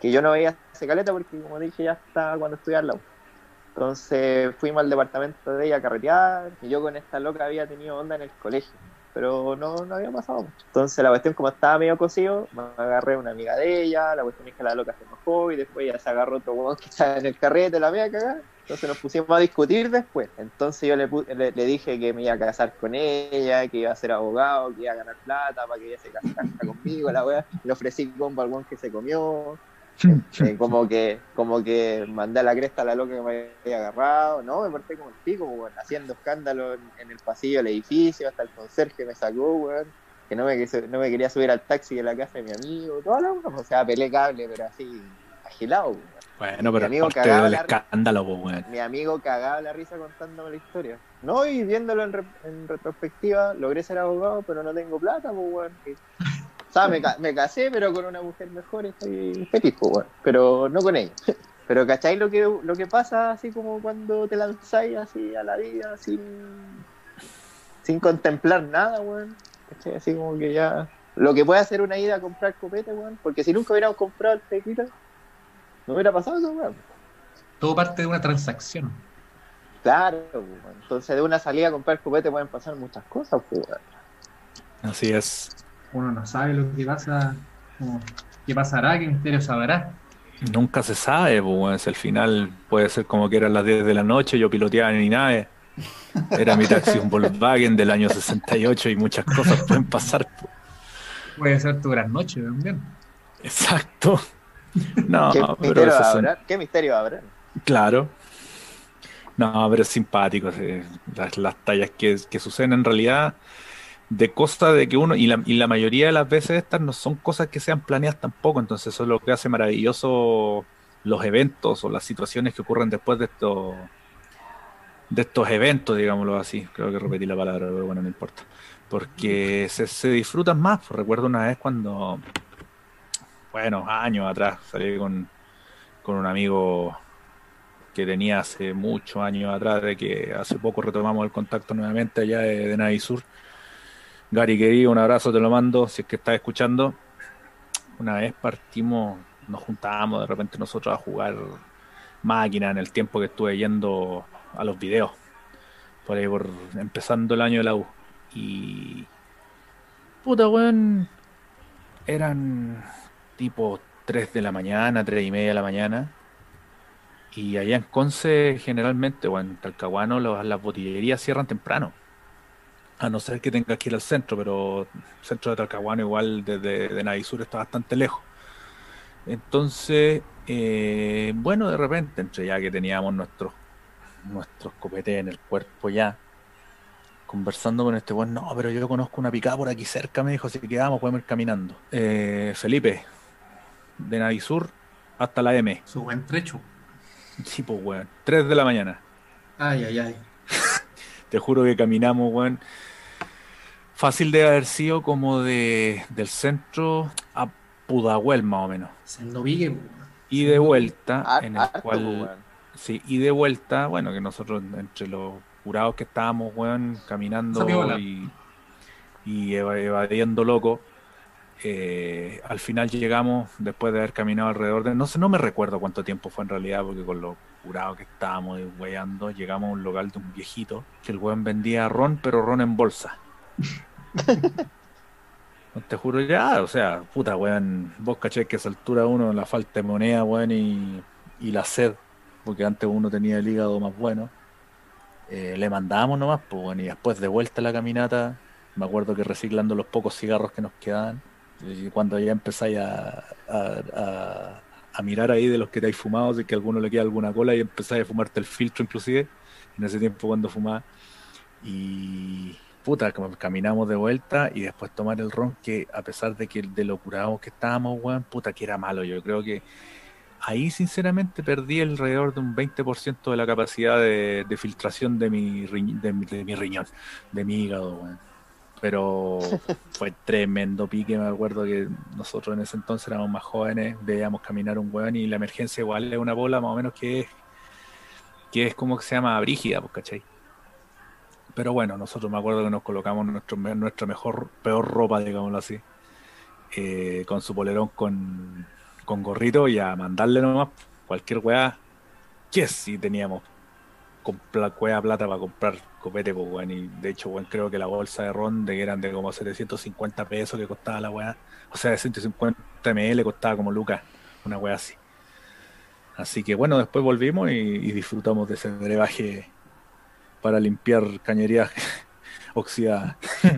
que yo no veía ese caleta porque, como dije, ya estaba cuando estudiaba lado. Entonces fuimos al departamento de ella a carretear y yo con esta loca había tenido onda en el colegio, pero no, no había pasado mucho. Entonces la cuestión como estaba medio cocido, me agarré a una amiga de ella, la cuestión es que la loca se enojó y después ya se agarró otro huevón que estaba en el carrete, la media cagada. Entonces nos pusimos a discutir después. Entonces yo le, le, le dije que me iba a casar con ella, que iba a ser abogado, que iba a ganar plata para que ella se casara conmigo, la wea. Le ofrecí combo al que se comió. Eh, como que como que mandé a la cresta a la loca que me había agarrado, no, me porté como el pico, weón, haciendo escándalo en, en el pasillo del edificio, hasta el conserje me sacó, weón, que no me, quise- no me quería subir al taxi de la casa de mi amigo, toda la weón, o sea, pelé cable, pero así, agilado, weón. Bueno, pero Mi amigo cagaba del la- escándalo, pues, weón. Mi amigo cagaba la risa contándome la historia. No, y viéndolo en, re- en retrospectiva, logré ser abogado, pero no tengo plata, pues, weón. O sea, me, ca- me casé, pero con una mujer mejor estoy feliz, pues, weón. Pero no con ella. Pero, ¿cachai lo que, lo que pasa así como cuando te lanzáis así a la vida sin, sin contemplar nada, weón? ¿Cachai? Así como que ya... Lo que puede hacer una ida a comprar copete, weón. Porque si nunca hubiéramos comprado el tequila, no hubiera pasado eso, weón. Todo parte de una transacción. Claro, pues, weón. entonces de una salida a comprar copete pueden pasar muchas cosas, pues, weón. Así es. Uno no sabe lo que pasa, como, qué pasará, qué misterio sabrá. Nunca se sabe, pues, al final puede ser como que eran las 10 de la noche, yo piloteaba en mi nave Era mi taxi un Volkswagen del año 68 y muchas cosas pueden pasar. po. Puede ser tu gran noche también. Exacto. No, ¿Qué, pero misterio esas son- habrá? ¿Qué misterio habrá? Claro. No, pero es simpático. sí. Las, las tallas que, que suceden en realidad de cosas de que uno, y la, y la mayoría de las veces estas no son cosas que sean planeadas tampoco, entonces eso es lo que hace maravilloso los eventos o las situaciones que ocurren después de estos de estos eventos, digámoslo así. Creo que repetí la palabra, pero bueno, no importa. Porque se, disfrutan más. Recuerdo una vez cuando, bueno, años atrás, salí con, con un amigo que tenía hace muchos años atrás, de que hace poco retomamos el contacto nuevamente allá de, de Navisur. Gary, querido, un abrazo, te lo mando, si es que estás escuchando. Una vez partimos, nos juntábamos de repente nosotros a jugar máquina en el tiempo que estuve yendo a los videos, por ahí por empezando el año de la U. Y puta weón, eran tipo 3 de la mañana, 3 y media de la mañana. Y allá en Conce, generalmente, o en Talcahuano, las botillerías cierran temprano. A no ser que tengas que ir al centro, pero el centro de Talcahuano, igual desde de Navisur, está bastante lejos. Entonces, eh, bueno, de repente, entre ya que teníamos nuestros, nuestros copetes en el cuerpo ya, conversando con este weón, no, pero yo conozco una picada por aquí cerca, me dijo, si quedamos podemos ir caminando. Eh, Felipe, de Navisur hasta la M. Su buen trecho. Sí, pues, weón. 3 de la mañana. Ay, ay, ay. Te juro que caminamos, weón. Fácil de haber sido como de, del centro a Pudahuel, más o menos. Sendo Vigue, Y de vuelta, en el harto, cual. Sí, y de vuelta, bueno, que nosotros entre los jurados que estábamos, weón, caminando y, y eva- evadiendo loco, eh, al final llegamos, después de haber caminado alrededor de, no sé, no me recuerdo cuánto tiempo fue en realidad, porque con los jurados que estábamos weyando, llegamos a un local de un viejito, que el weón vendía ron, pero ron en bolsa. No te juro ya, o sea, puta weón, vos caché que a esa altura uno la falta de moneda, weón, y, y la sed, porque antes uno tenía el hígado más bueno, eh, le mandábamos nomás, pues bueno, y después de vuelta a la caminata, me acuerdo que reciclando los pocos cigarros que nos quedaban, y cuando ya empezáis a- a mirar ahí de los que te hay fumado, si que a alguno le queda alguna cola y empezáis a fumarte el filtro inclusive, en ese tiempo cuando fumaba, y puta, como caminamos de vuelta y después tomar el ron que a pesar de que de lo curados que estábamos, weón, puta que era malo, yo creo que ahí sinceramente perdí alrededor de un 20% de la capacidad de, de filtración de mi, de, mi, de mi riñón, de mi hígado, weón. Pero fue tremendo pique, me acuerdo que nosotros en ese entonces éramos más jóvenes, veíamos caminar un weón y la emergencia igual es una bola más o menos que es, que es como que se llama brígida, pues, ¿cachai? Pero bueno, nosotros me acuerdo que nos colocamos nuestro, nuestra mejor, peor ropa, digámoslo así, eh, con su polerón con, con gorrito y a mandarle nomás cualquier weá. Que sí teníamos cueva plata para comprar copete, pues weón. Y de hecho, weón, creo que la bolsa de ron de eran de como 750 pesos que costaba la weá. O sea, de 150 ml costaba como lucas, una weá así. Así que bueno, después volvimos y, y disfrutamos de ese brebaje para limpiar cañerías oxidadas.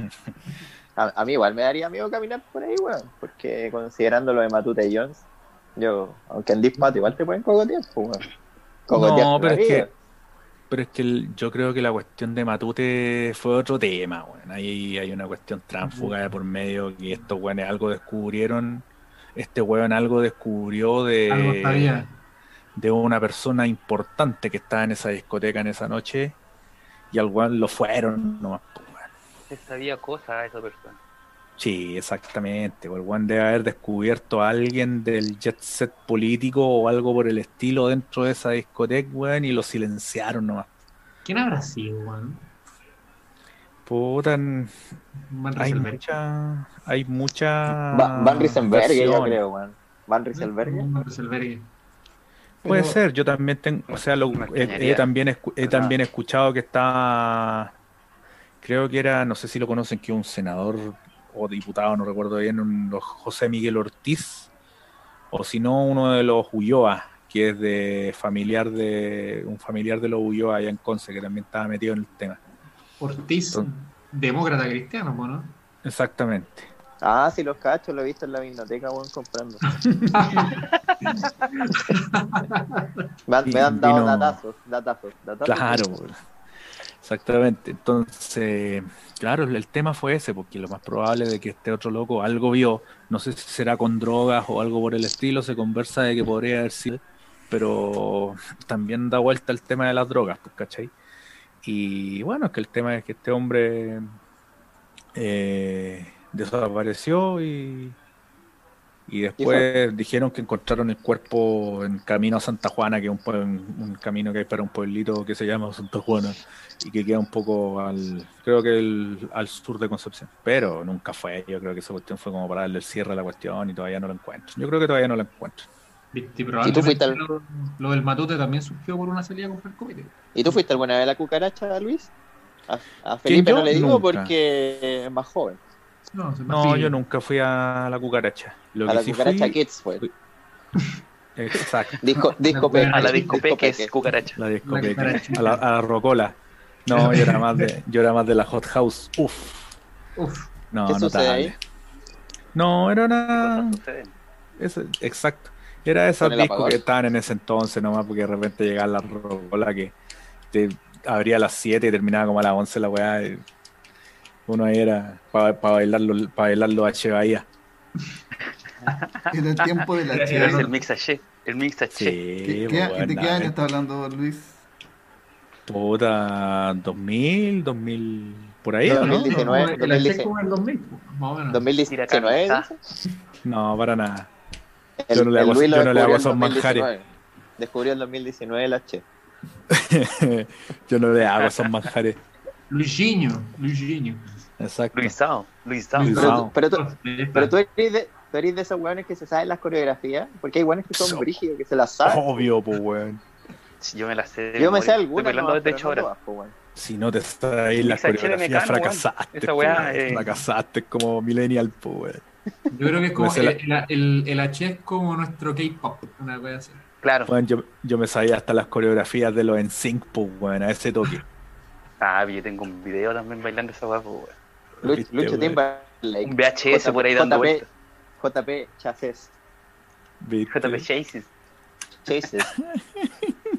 A, a mí igual me daría miedo caminar por ahí, weón. Porque considerando lo de Matute y Jones, yo, aunque en dispato, igual te pueden cogotear, pues, weón. Cogotear No, pero es que. Pero es que el- yo creo que la cuestión de Matute fue otro tema, weón. Ahí hay una cuestión tránsfuga de por medio que estos weones algo descubrieron. Este weón algo descubrió de, de una persona importante que estaba en esa discoteca en esa noche y al weón lo fueron nomás. Se sabía cosas a esa persona. Sí, exactamente. El weón debe haber descubierto a alguien del jet set político o algo por el estilo dentro de esa discoteca, weón, y lo silenciaron nomás. ¿Quién habrá sido, weón? Puta, n- Van hay mucha, hay mucha Va- Van Riesenberg, yo creo, weón. Van Rieselberg. Van Rieselberg. Puede Pero- ser, yo también tengo, o sea, lo- he, he cañería. también escu- he Ajá. también escuchado que está, creo que era, no sé si lo conocen, que un senador o diputado, no recuerdo bien, un, José Miguel Ortiz, o si no, uno de los Ulloa, que es de familiar de un familiar de los Ulloa allá en Conce, que también estaba metido en el tema. Ortiz, Entonces- demócrata cristiano, ¿no? Exactamente. Ah, sí, los cachos, lo he visto en la biblioteca, weón, comprando. Me, han- me han dado datazos, datazos, datazos. Claro, exactamente. Entonces, claro, el tema fue ese, porque lo más probable de que este otro loco algo vio, no sé si será con drogas o algo por el estilo, se conversa de que podría haber sido, pero también da vuelta el tema de las drogas, pues, ¿cachai? Y bueno, es que el tema es que este hombre eh, desapareció y, y después dijeron que encontraron el cuerpo en camino a Santa Juana, que es un, un camino que hay para un pueblito que se llama Santa Juana y que queda un poco al, creo que el- al sur de Concepción. Pero nunca fue, yo creo que esa cuestión fue como para darle el cierre a la cuestión y todavía no lo encuentro. Yo creo que todavía no lo encuentro. Viste, y probablemente fuiste al- lo, lo del matute también surgió por una salida con Francoite. ¿Y tú fuiste alguna vez a la cucaracha, Luis? A, a Felipe no le digo Nunca. porque es más joven. No, No, yo nunca fui a la cucaracha. Lo A que la sí cucaracha fui, Kids fue. fui- exacto, Disco, disco A la A la disco discopeca es peque. cucaracha. la a la, a la rocola. No, yo era más de, yo era más de la hot house. Uf, Uf, no, ¿Qué sucede notable. ahí? No, era una. Eso, exacto. Era el discos que estaban en ese entonces nomás, porque de repente llegaba la rocola que te abría a las 7 y terminaba como a las 11 la weá. y Uno ahí era para bailarlo, para bailarlo a Che Bahía. Era el tiempo de la Era es chela. el mix H. El mix H. Sí, ¿Qué- pues, qué- ¿De qué año está hablando Luis? Puta, 2000, 2000, por ahí, ¿o ¿no? 2019, el 2019. H como el 2000, po, más o menos. 2019, Mira, dice. No, para nada. El- Yo no le hago- yo no le hago esos manjares. 2019. Descubrió en 2019 el H. Yo no le hago esos manjares. Luisinho, Luisinho. Exacto. Luisao. Luisao. Luis- Pero, pero, tú, pero tú eres de, tú eres de esos weones que se saben las coreografías, porque hay weones que son So- brígidos, que se las saben. Obvio, pues, weón. Yo me la sé. de Yo me sé algunas, no, todas, po, weón. Si no te sabes las coreografías, fracasaste. Esa weá, eh. Fracasaste como millennial, pues, weón. Yo creo que es como la- el, el, el- H es como nuestro K-pop, una cosa así. Claro. Yo, yo me sabía hasta las coreografías de los NSYNC, pues, weón, a ese toque. Ah, yo tengo un video también bailando esa guapo, weón. Lucho. Timberlake. Un VHS por ahí dando JP, vueltas. JP Chases. JP Chases. Chases.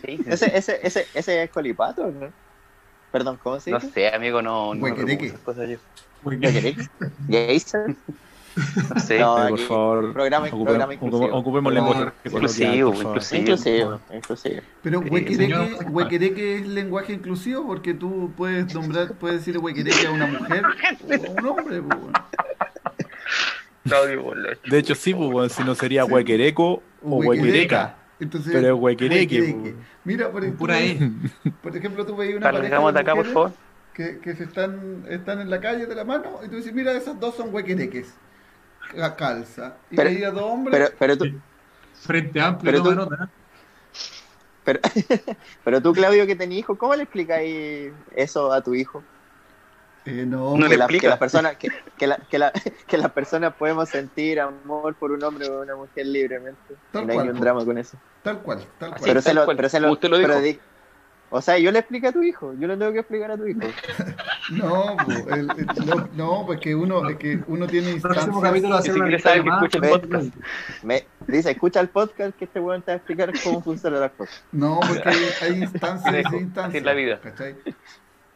Ese, ese, ese, ese es Colipato, ¿no? Perdón, ¿cómo se No dice? sé, amigo, no, no me Huequereque. Sé. No, Eh, por favor, programa- ocupe- programa inclusivo. ocupemos lenguaje inclusivo, inclusivo. Inclusive. Pero Sí, huequereque, es lenguaje inclusivo porque tú puedes nombrar, puedes decirle huequereque a una mujer o a un hombre. pues. De hecho, sí, pues, si no sería Sí. huequereco o huequereca. Entonces, Pero es huequereque, huequereque. Mira, por, ejemplo, E. por ejemplo, tú veis una Para pareja de acá, por favor. que, que se están, están en la calle de la mano y tú dices, mira, esas dos son huequereques. La calza. Y Pero- veis a dos hombres. Pero, pero, tú, Frente amplio, Pero toma tú- nota. pero, pero tú, Claudio, que tenés hijo, ¿cómo le explicáis eso a tu hijo? Eh, no, No que, le la- que las personas que, que, la- que, la- que las personas podemos sentir amor por un hombre o una mujer libremente Tal no hay cual, ni un po. drama con eso tal cual, tal cual. pero, se tal lo, cual. pero se lo Usted lo dijo. pero o sea yo le expliqué a tu hijo yo le tengo que explicar a tu hijo No, po, el- el- no, no, pues que uno, es que uno tiene capítulo instancias. ser Si una quieres saber que escuche el podcast. me dice escucha el podcast que este weón te va a explicar cómo funcionan las cosas No, porque hay, hay instancias Dejo, y instancias. la vida. ¿cachai?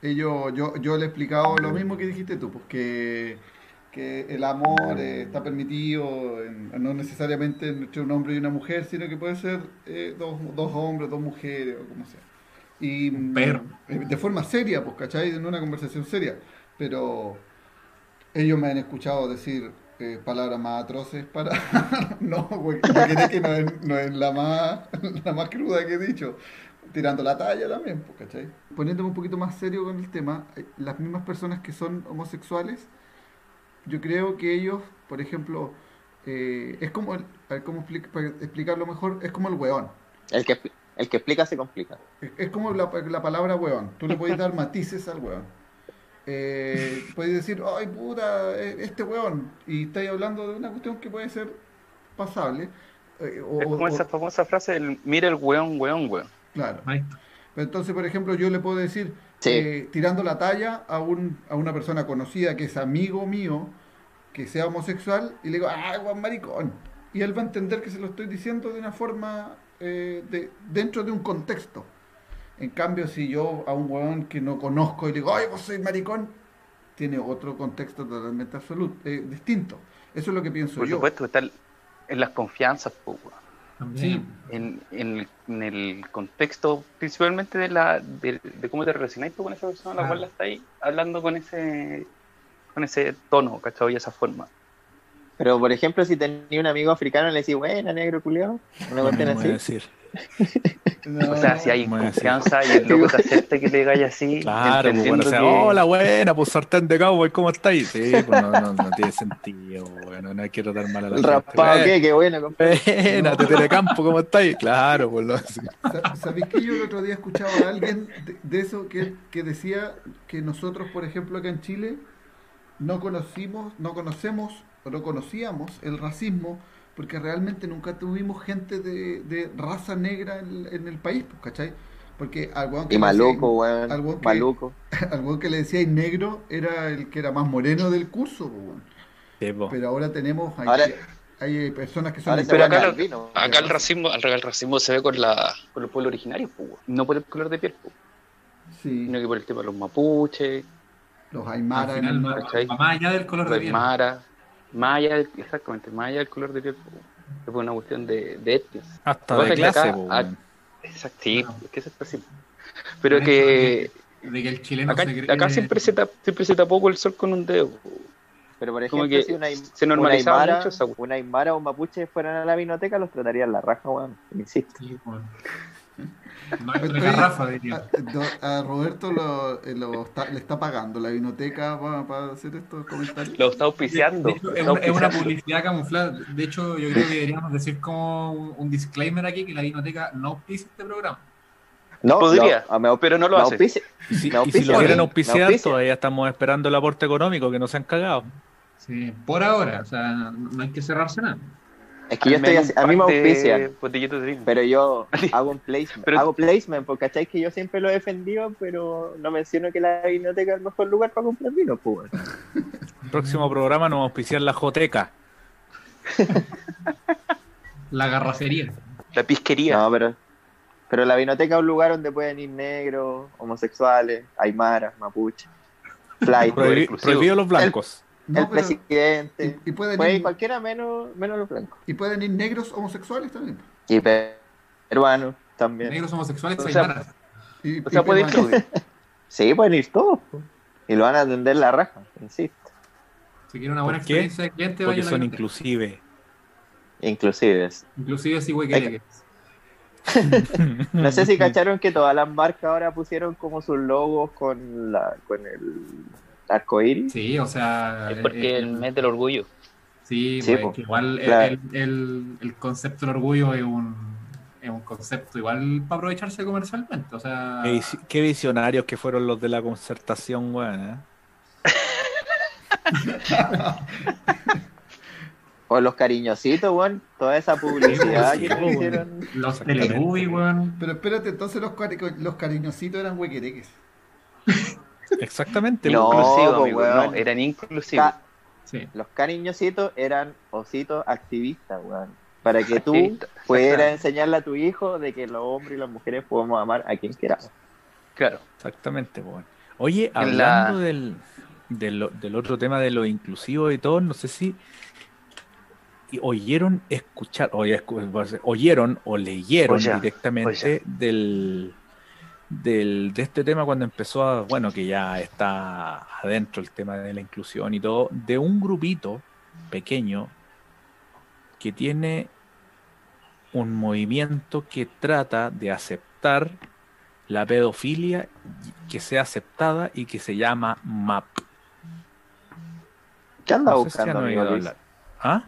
Y yo, yo, yo le he explicado lo mismo que dijiste tú, pues que, que el amor eh, está permitido, en- no necesariamente entre un hombre y una mujer, sino que puede ser eh, dos, dos hombres, dos mujeres, o como sea. Y Un perro. mm, de forma seria, pues, ¿cachai? En una conversación seria. Pero ellos me han escuchado decir eh, palabras más atroces para... no, güey, porque que no es, no es la, más, la más cruda que he dicho. Tirando la talla también, pues, ¿cachai? Poniéndome un poquito más serio con el tema, eh, las mismas personas que son homosexuales, yo creo que ellos, por ejemplo, eh, es como, el, a ver, ¿cómo explic- para explicarlo mejor? Es como el weón. el que el que explica se complica Es, como la, la palabra weón. Tú le puedes dar matices al weón. Eh, puedes decir, ay puta, eh, este weón. Y estáis hablando de una cuestión que puede ser pasable. eh, o- Es como o- esa famosa frase, el, mira el weón, weón, weón. claro. Ahí. Pero entonces, por ejemplo, yo le puedo decir, Sí. eh, tirando la talla a, un, a una persona conocida que es amigo mío, que sea homosexual, y le digo, ah, Juan Maricón. Y él va a entender que se lo estoy diciendo de una forma, eh, de, dentro de un contexto. En cambio, si yo a un huevón que no conozco y le digo, ay, vos soy maricón, tiene otro contexto totalmente absoluto, eh, distinto. Eso es lo que pienso Por yo. supuesto, está en las confianzas, weón. También. Sí. en, en el, en el contexto principalmente de la de, de cómo te relacionáis tú con esa persona la Claro. cual la estáis hablando con ese con ese tono, ¿cachai? Y esa forma. Pero, por ejemplo, si tenía un amigo africano, le decís, buena, negro culiao. Una Lo cuestión mismo voy a así. decir. No, O sea, si hay Bueno, confianza y el loco te acepta que le digáis así, Claro, pues bueno, o sea, que- hola, buena, pues sartén de cowboy, ¿cómo estáis? Sí, pues no, no, no tiene sentido, bueno, no hay que tratar mal a la El gente. raspado, ¿qué? Qué bueno, compadre. Buena, te telecampo, ¿cómo estáis? Claro, pues lo Sa- ¿Sabéis que yo el otro día escuchaba a alguien de, de eso que, que decía que nosotros, por ejemplo, acá en Chile, no conocimos, no conocemos no conocíamos el racismo porque realmente nunca tuvimos gente de, de raza negra en, en el país, pues, ¿cachai? Porque al weón que Y le maluco, al weón. que- Maluco. al weón que le decía negro era el que era más moreno del curso, pues, weón. Sí, po. pero ahora tenemos hay, Ahora- hay personas que son Ahora Pero acá albino. Acá el racismo, al el racismo se ve con la con los pueblos originarios, weón. no por el color de piel, sí, sino que por el tema de los mapuches, los Al aymara final, en- va- ¿cachai? va más allá del color de los piel. mara, más allá del- exactamente, más allá del color de piel, es por una cuestión de, de etnias. Hasta que de que clase, acá- po, ah, weón. Exacto, sí, Claro. es que eso es así. Pero que De que el chileno acá, se cree... acá siempre se tapa, siempre se tapó el sol con un dedo. po. Pero, por ejemplo, que si una, se normalizaba una aymara, mucho esa una aymara o un mapuche fueran a la vinoteca, los tratarían la raja, weón. Insisto. Sí, bueno. No una garrafa, diría. A, Roberto lo, eh, lo está- le está pagando la biblioteca para, hacer estos comentarios. Lo está auspiciando. De hecho, lo es, está una, es una auspiciando. publicidad camuflada. De hecho, yo creo que deberíamos decir como un, un disclaimer aquí que la biblioteca no auspicia este programa. No, Podría, no, pero no lo hace. auspicia- Y si, me y si auspicia, lo quieren auspiciar, auspicia. todavía estamos esperando el aporte económico, que no se han cagado. Sí, por ahora, o sea, no hay que cerrarse nada. Es que yo estoy así- a mí me vino. pero yo hago un placement. Pero- hago placement, porque cacháis que yo siempre lo he defendido, pero no menciono que la biblioteca es el mejor lugar para comprar vino, pues. próximo programa nos va a auspiciar la Joteca. La garracería. La pisquería. No, pero, pero la vinoteca es un lugar donde pueden ir negros, homosexuales, aymaras, mapuche, flight, Prohibi- inclusivo. prohibido los blancos. No, el pero- presidente. y, y pueden Puede ir ir, cualquiera menos, menos los blancos. y pueden ir negros homosexuales también. Y pe- peruanos también. Negros homosexuales O sea. Y, O sea, y puede ir. Claudio. Sí, pueden ir todos. Y lo van a atender la raja, insisto. Si quiere una buena experiencia de cliente, Porque son inclusive. Inclusive. es- Inclusive si huequereques. No sé si cacharon que todas las marcas ahora pusieron como sus logos con la con el arco iris. Sí, o sea... Es porque eh, el mes del orgullo. Sí, Sí, pues, igual el- Claro. el, el- el concepto del orgullo es un, es un concepto igual para aprovecharse comercialmente. O sea, Qué, vis- qué visionarios que fueron los de la concertación, weón. ¿eh? O los cariñositos, weón. Toda esa publicidad Sí, que weón. hicieron. los. Teletubbies, weón. Pero espérate, entonces los, cari- los cariñositos eran huequereques. Exactamente. No, weón. Inclusivo, po, amigo. weón. No, eran inclusivos. Ca- Sí. los cariñositos eran ositos activistas, weón. Para que tú Activista, pudieras enseñarle a tu hijo de que los hombres y las mujeres podemos amar a quien queramos. Claro. Exactamente, weón. Oye, hablando la- del, del, del otro tema de lo inclusivo y todo, no sé si oyeron escuchar, oye, escu- oyeron o leyeron Oye, directamente oye. del, del de este tema cuando empezó a, bueno, que ya está adentro el tema de la inclusión y todo, de un grupito pequeño que tiene un movimiento que trata de aceptar la pedofilia que sea aceptada y que se llama MAP. ¿Qué anda No sé si buscando, amigo Luis? ¿Ah?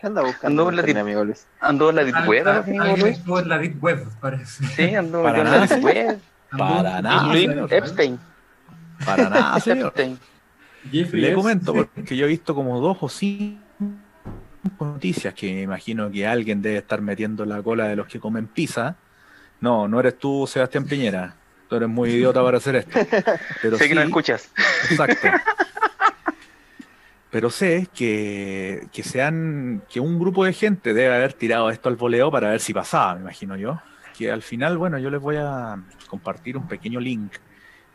¿Qué anda buscando, Andó en la tip- amigo Luis? Andó en la deep web, Al- amigo alguien Luis. estuvo en la Deep Web, parece. Sí, andó en la deep web. Para nada, señor. Epstein. Para nada, señor. Epstein. Jeffrey Le comento porque yo he visto como dos o cinco noticias que me imagino que alguien debe estar metiendo la cola de los que comen pizza. No, no eres tú, Sebastián Piñera. Tú eres muy idiota para hacer esto. Pero sé que no sí- escuchas. Exacto. Pero sé que, que sean que un grupo de gente debe haber tirado esto al voleo para ver si pasaba, me imagino yo. Que al final, bueno, yo les voy a compartir un pequeño link,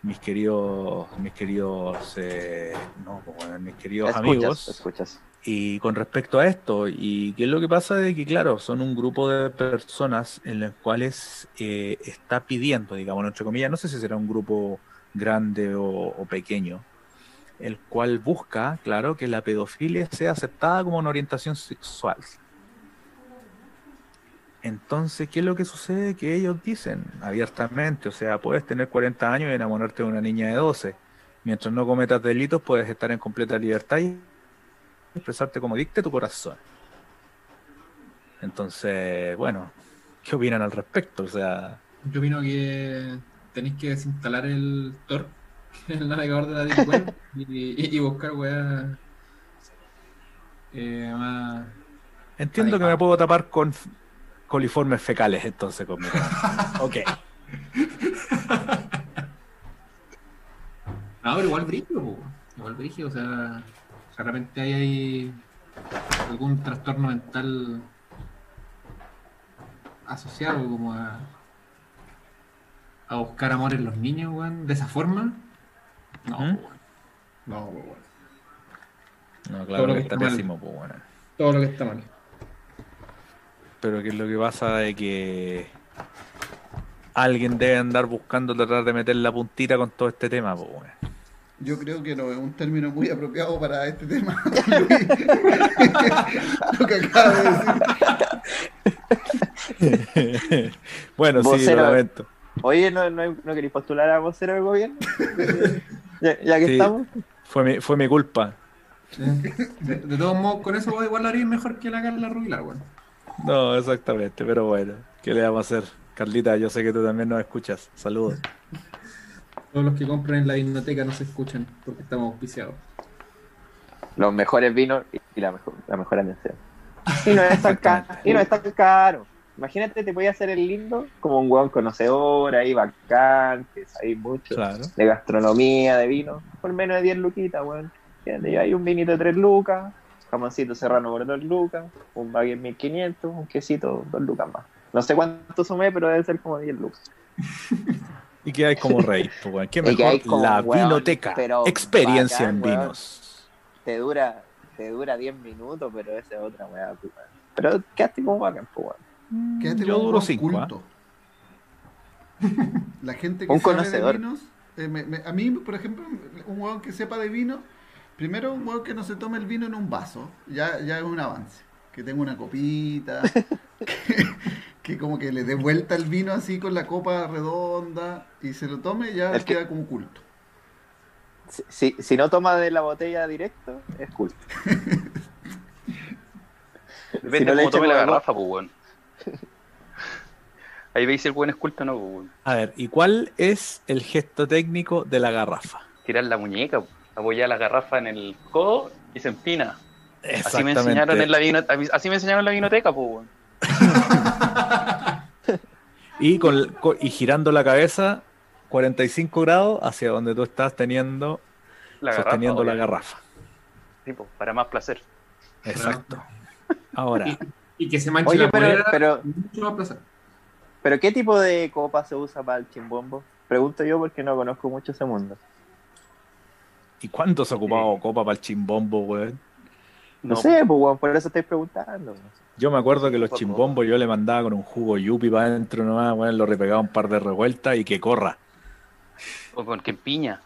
mis queridos, mis queridos, eh, no, pues, mis queridos Escuchas, amigos. escuchas. Y con respecto a esto, y qué es lo que pasa de que, claro, son un grupo de personas en las cuales eh, está pidiendo, digamos, entre comillas, no sé si será un grupo grande o, o pequeño, el cual busca, claro, que la pedofilia sea aceptada como una orientación sexual. Entonces, ¿qué es lo que sucede? Que ellos dicen abiertamente, o sea, puedes tener 40 años y enamorarte de una niña de 12. Mientras no cometas delitos, puedes estar en completa libertad y expresarte como dicte tu corazón. Entonces, bueno, ¿qué opinan al respecto? O sea, Yo opino que tenéis que desinstalar el Tor, el navegador de la Deep Web, y, y- y buscar weá eh, más. entiendo que me puedo tapar con coliformes fecales entonces conmigo. ok. No, pero igual brillo, igual brillo, o sea, de repente hay, hay algún trastorno mental asociado como a, a buscar amor en los niños, weón, de esa forma. No, ¿Mm? weón. no, weón. No, Todo claro lo que que está mal. pésimo, pues bueno. todo lo que está mal. Pero que es lo que pasa de que alguien debe andar buscando tratar de meter la puntita con todo este tema, pues bueno. Yo creo que no es un término muy apropiado para este tema. Luis. Lo que acaba de decir. bueno, sí, lo lamento. Oye, ¿no, no, no queréis postular a vocero del gobierno? ya, ya que Sí. estamos. Fue mi, fue mi culpa. De, de todos modos, con eso vos igual lo harías mejor que la Carla Rubilar, weón. No, exactamente, pero bueno, ¿qué le vamos a hacer? Carlita, yo sé que tú también nos escuchas. Saludos. Todos los que compran en la biblioteca no se escuchan porque estamos auspiciados. Los mejores vinos y la mejor, la mejor atención. Y no es tan caro. Y no es tan caro. Imagínate, te voy a hacer el lindo como un hueón conocedor ahí, bacán, que sabéis mucho Claro. de gastronomía, de vino, por menos de 10 luquitas, weón. ¿Entiendes? Y hay un vinito de 3 lucas, jamoncito serrano por 2 lucas, un baguette 1500, un quesito 2 lucas más. No sé cuánto sumé, pero debe ser como 10 lucas. Y que hay como rey, pues, weón. ¿Qué mejor? hay como, la weón, vinoteca. pero Experiencia bacán, en weón. vinos. Te dura, te dura 10 minutos, pero esa es otra weá, pues, weón. Pero quedaste como bacán, pues, weón. Quédate Yo duro buen cinco, ¿ah? culto. La gente que Un sabe conocedor. de vinos, eh, me- me- a mí, por ejemplo, un hueón que sepa de vino, primero un hueón que no se tome el vino en un vaso, ya, ya es un avance. Que tenga una copita, que, que como que le dé vuelta el vino así con la copa redonda y se lo tome, ya El que- queda como culto. Si, si, si no toma de la botella directo, es cool. Depende Si no de le cómo tome la garrafa, pues, weón. Ahí veis si el buen es culto o no, pues, weón. A ver, ¿y cuál es el gesto técnico de la garrafa? Tirar la muñeca, pues. Apoyar la garrafa en el codo y se empina. Así me enseñaron en la así me enseñaron en la vinoteca, pues. Y, con, con- y girando la cabeza 45 grados hacia donde tú estás teniendo, La garrafa, sosteniendo la obviamente. garrafa. Pues, para más placer. Exacto. Ahora, Y, y que se manche Oye, la pero, polera, pero, mucho más placer. pero ¿qué tipo de copa se usa para el chimbombo? Pregunto yo porque no conozco mucho ese mundo. ¿Y cuánto se ha ocupado copa para el chimbombo, weón? No, No, sé, pues, weón, por eso estoy preguntando. Yo me acuerdo que los chimbombos yo le mandaba con un jugo yupi para adentro nomás, weón, lo repegaba un par de revueltas y que corra. O con que empiña.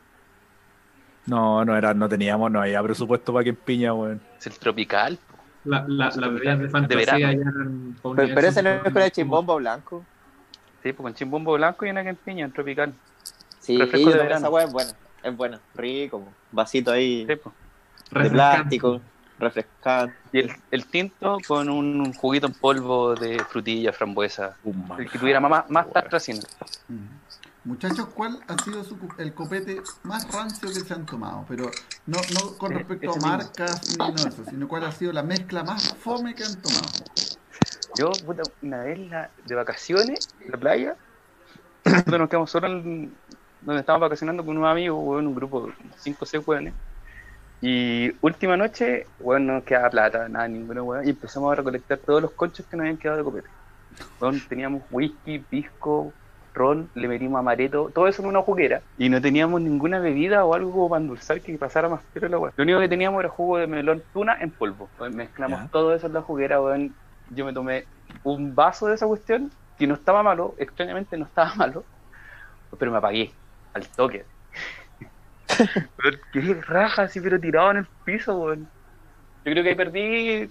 No, no era, no teníamos, no había presupuesto para que empiña, weón. Es el tropical. La, la, las bebidas de De fantasía verano. ya eran Pero, pero ese no es con el chimbombo blanco. Sí, pues con chimbombo blanco y una que empiña, en tropical. Sí, Refresco de esa weá es buena. Es buena, rico, vasito ahí Sí, de pues. refrescante. plástico, refrescante. Y el, el tinto con un juguito en polvo de frutilla, frambuesa. El que tuviera más, más tartracina. Mm. Muchachos, ¿cuál ha sido su el copete más rancio que se han tomado? Pero no, no con Eh, respecto a marcas ni nada de eso, sino cuál ha sido la mezcla más fome que han tomado. Yo, puta, una vez la- de vacaciones, en la playa, nosotros nos quedamos solos en- donde estábamos vacacionando con unos amigos, weón, un grupo de 5 o 6 weones. Y última noche, weón, no nos quedaba plata, nada, ninguno, weón, y empezamos a recolectar todos los conchos que nos habían quedado de copete. Weón, teníamos whisky, pisco, ron, le metimos amaretto, todo eso en una juguera, y no teníamos ninguna bebida o algo para endulzar que pasara más pero la weón. Lo único que teníamos era jugo de melón tuna en polvo. Weón, mezclamos todo eso en la juguera, weón. Yo me tomé un vaso de esa cuestión que no estaba malo, extrañamente no estaba malo, pero me apagué al toque. pero qué raja así, pero tirado en el piso, weón. Yo creo que ahí perdí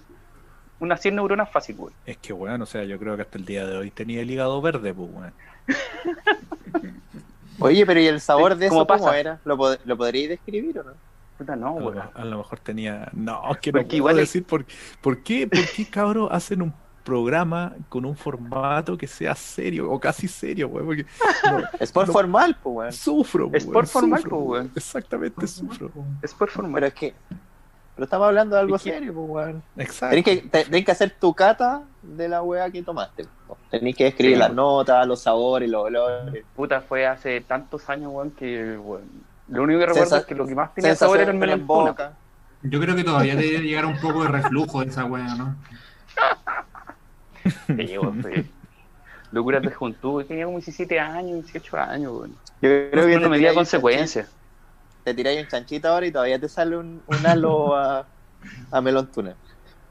unas 100 neuronas fácil, weón. Es que, weón, o sea, yo creo que hasta el día de hoy tenía el hígado verde, pues, weón. Oye, pero ¿y el sabor de ¿Cómo eso cómo pasa? era? ¿Lo, pod- ¿Lo podríais describir o no? Puta, no, A lo, weón. a lo mejor tenía. No, es que no Porque puedo igual es- decir por, por qué, por qué cabros hacen un programa con un formato que sea serio o casi serio, weón. Porque no, Es por No. formal, pues, weón. sufro, Es weón, por formal, sufro, pues, weón. Exactamente, sufro. Es por forma. Pero es que. Pero estamos hablando de algo Es que- serio, pues, weón. Exacto. Tenés que, te- tenés que hacer tu cata de la weá que tomaste. po. Tenés que escribir Sí. las notas, los sabores, los olores. Puta, fue hace tantos años, weón, que, weón. Lo único que recuerdo Sensa- es que lo que más tenía sabor era el melón boca. Yo creo que todavía te debe llegar un poco de reflujo de esa wea, ¿no? Sí, weón, fue Locuras de juventud, tenía como 17 años, 18 años, weón. Yo creo que No tiráis un consecuencias. Te tiráis un chanchito ahora y todavía te sale un, un halo a, a melón tuna.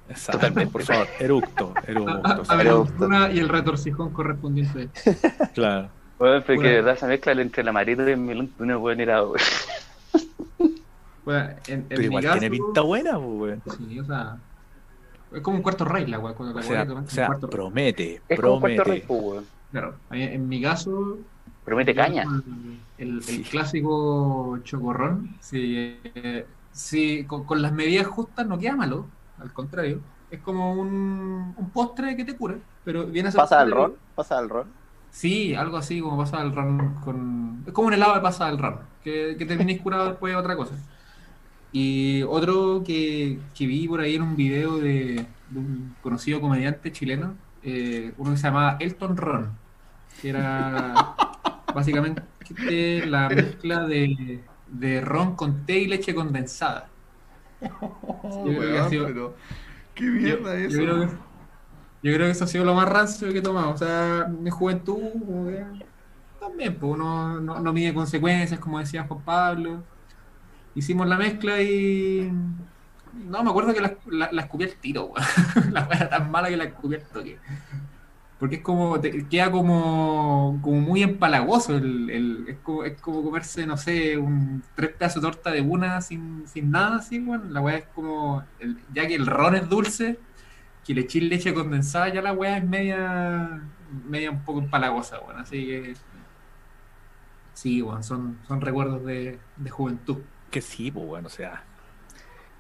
Exacto, Totalmente. por favor, eructo, A, eructo. a- a Pero- una y el retorcijón correspondiente. Claro. Weón, pero que Pura- de verdad esa mezcla entre la marita y el melón tuna, weón, era, weón. Wea, en, en Pero mi igual caso, tiene pinta buena, pues. Sí, o sea. Es como un cuarto rey la wea. Cuando O sea, o sea, cuarto promete, Es como promete. Rico, weón. Claro, en mi caso. Promete caña. El, el Sí. clásico chocorrón, si, eh, si con, con las medidas justas no queda malo, al contrario. Es como un, un postre que te cura, pero viene a ser ¿Pasa al ron? ¿Pasa al ron? Sí, algo así como pasa al ron con... Es como un helado de pasa al ron, que, que terminéis curado después de otra cosa. Y otro que, que vi por ahí en un video de, de un conocido comediante chileno, eh, uno que se llamaba Elton Ron, que era básicamente la mezcla de, de ron con té y leche condensada. Oh, Yo creo que weón, ha sido- pero qué mierda yo, eso. yo creo que, yo creo que eso ha sido lo más rancio que he tomado. O sea, mi juventud como que, también, pues uno no, no mide consecuencias, como decía Juan Pablo. Hicimos la mezcla y. No, me acuerdo que la, la, la escupí al tiro. La era tan mala que la escupí al toque. Porque es como, queda como, como muy empalagoso. El, el- es, como, comerse, no sé, un tres pedazos de torta de una sin, sin nada así, bueno. La weá es como, ya que el ron es dulce, que le eché leche condensada, ya la weá es media, media un poco empalagosa, bueno. Así que, sí, bueno, son, son recuerdos de, de juventud. Que sí, pues, bueno, o sea,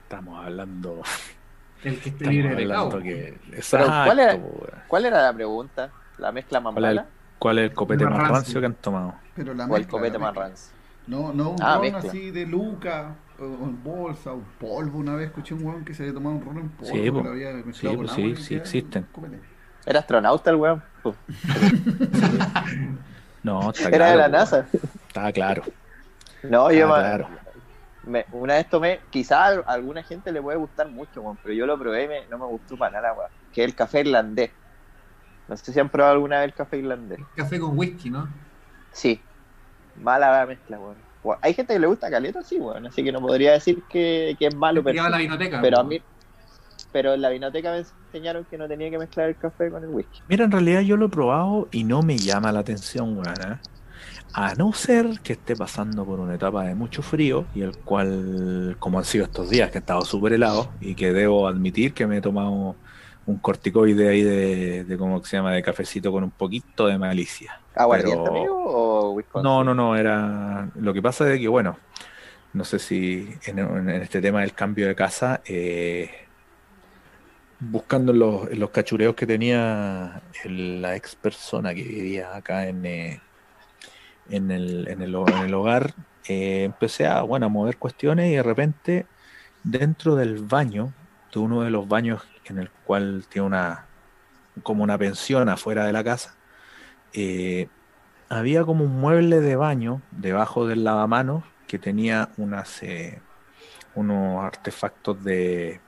estamos hablando, El que esté estamos libre de pecado. que... ¿cuál Exacto, era? pues. ¿Cuál era la pregunta? ¿La mezcla más ¿Cuál es el, mala cuál es el copete Más rancio. rancio que han tomado? Pero la o el mezcla, copete la más rancio? No, no un Ah, ron mezcla. así de luca, o en bolsa, o polvo. Una vez escuché un weón que se había tomado un ron en polvo. Sí, po. lo había Sí, po, sí, sí existen. copete. ¿Era astronauta el weón? No, está Era de la NASA. Está claro. No, yo Ah, ma- claro. Me- una vez tomé, quizás a alguna gente le puede gustar mucho, weón, pero yo lo probé y me- no me gustó para nada, weón. Que es el café irlandés. No sé si han probado alguna vez el café irlandés. Café con whisky, ¿no? Sí. Mala la mezcla, weón. Weón, Hay gente que le gusta caleta, sí, weón. Así que no podría decir que, que es malo, pero, a la vinoteca. pero a mí. Pero en la vinoteca me enseñaron que no tenía que mezclar el café con el whisky. Mira, en realidad yo lo he probado y no me llama la atención, weón. ¿eh? A no ser que esté pasando por una etapa de mucho frío y el cual, como han sido estos días, que he estado súper helado y que debo admitir que me he tomado un corticoide ahí de, de ¿cómo se llama?, de cafecito con un poquito de malicia. ¿Aguardiente, Pero- amigo? ¿O Wisconsin? No, no, no, era... Lo que pasa es que, bueno, no sé si en, en este tema del cambio de casa, eh, buscando los, los cachureos que tenía la ex persona que vivía acá en, eh, en el, en el, en el hogar, eh, empecé a, bueno, a mover cuestiones y de repente dentro del baño, de uno de los baños en el cual tiene una, como una pensión afuera de la casa, eh, había como un mueble de baño debajo del lavamanos que tenía unas, eh, unos artefactos de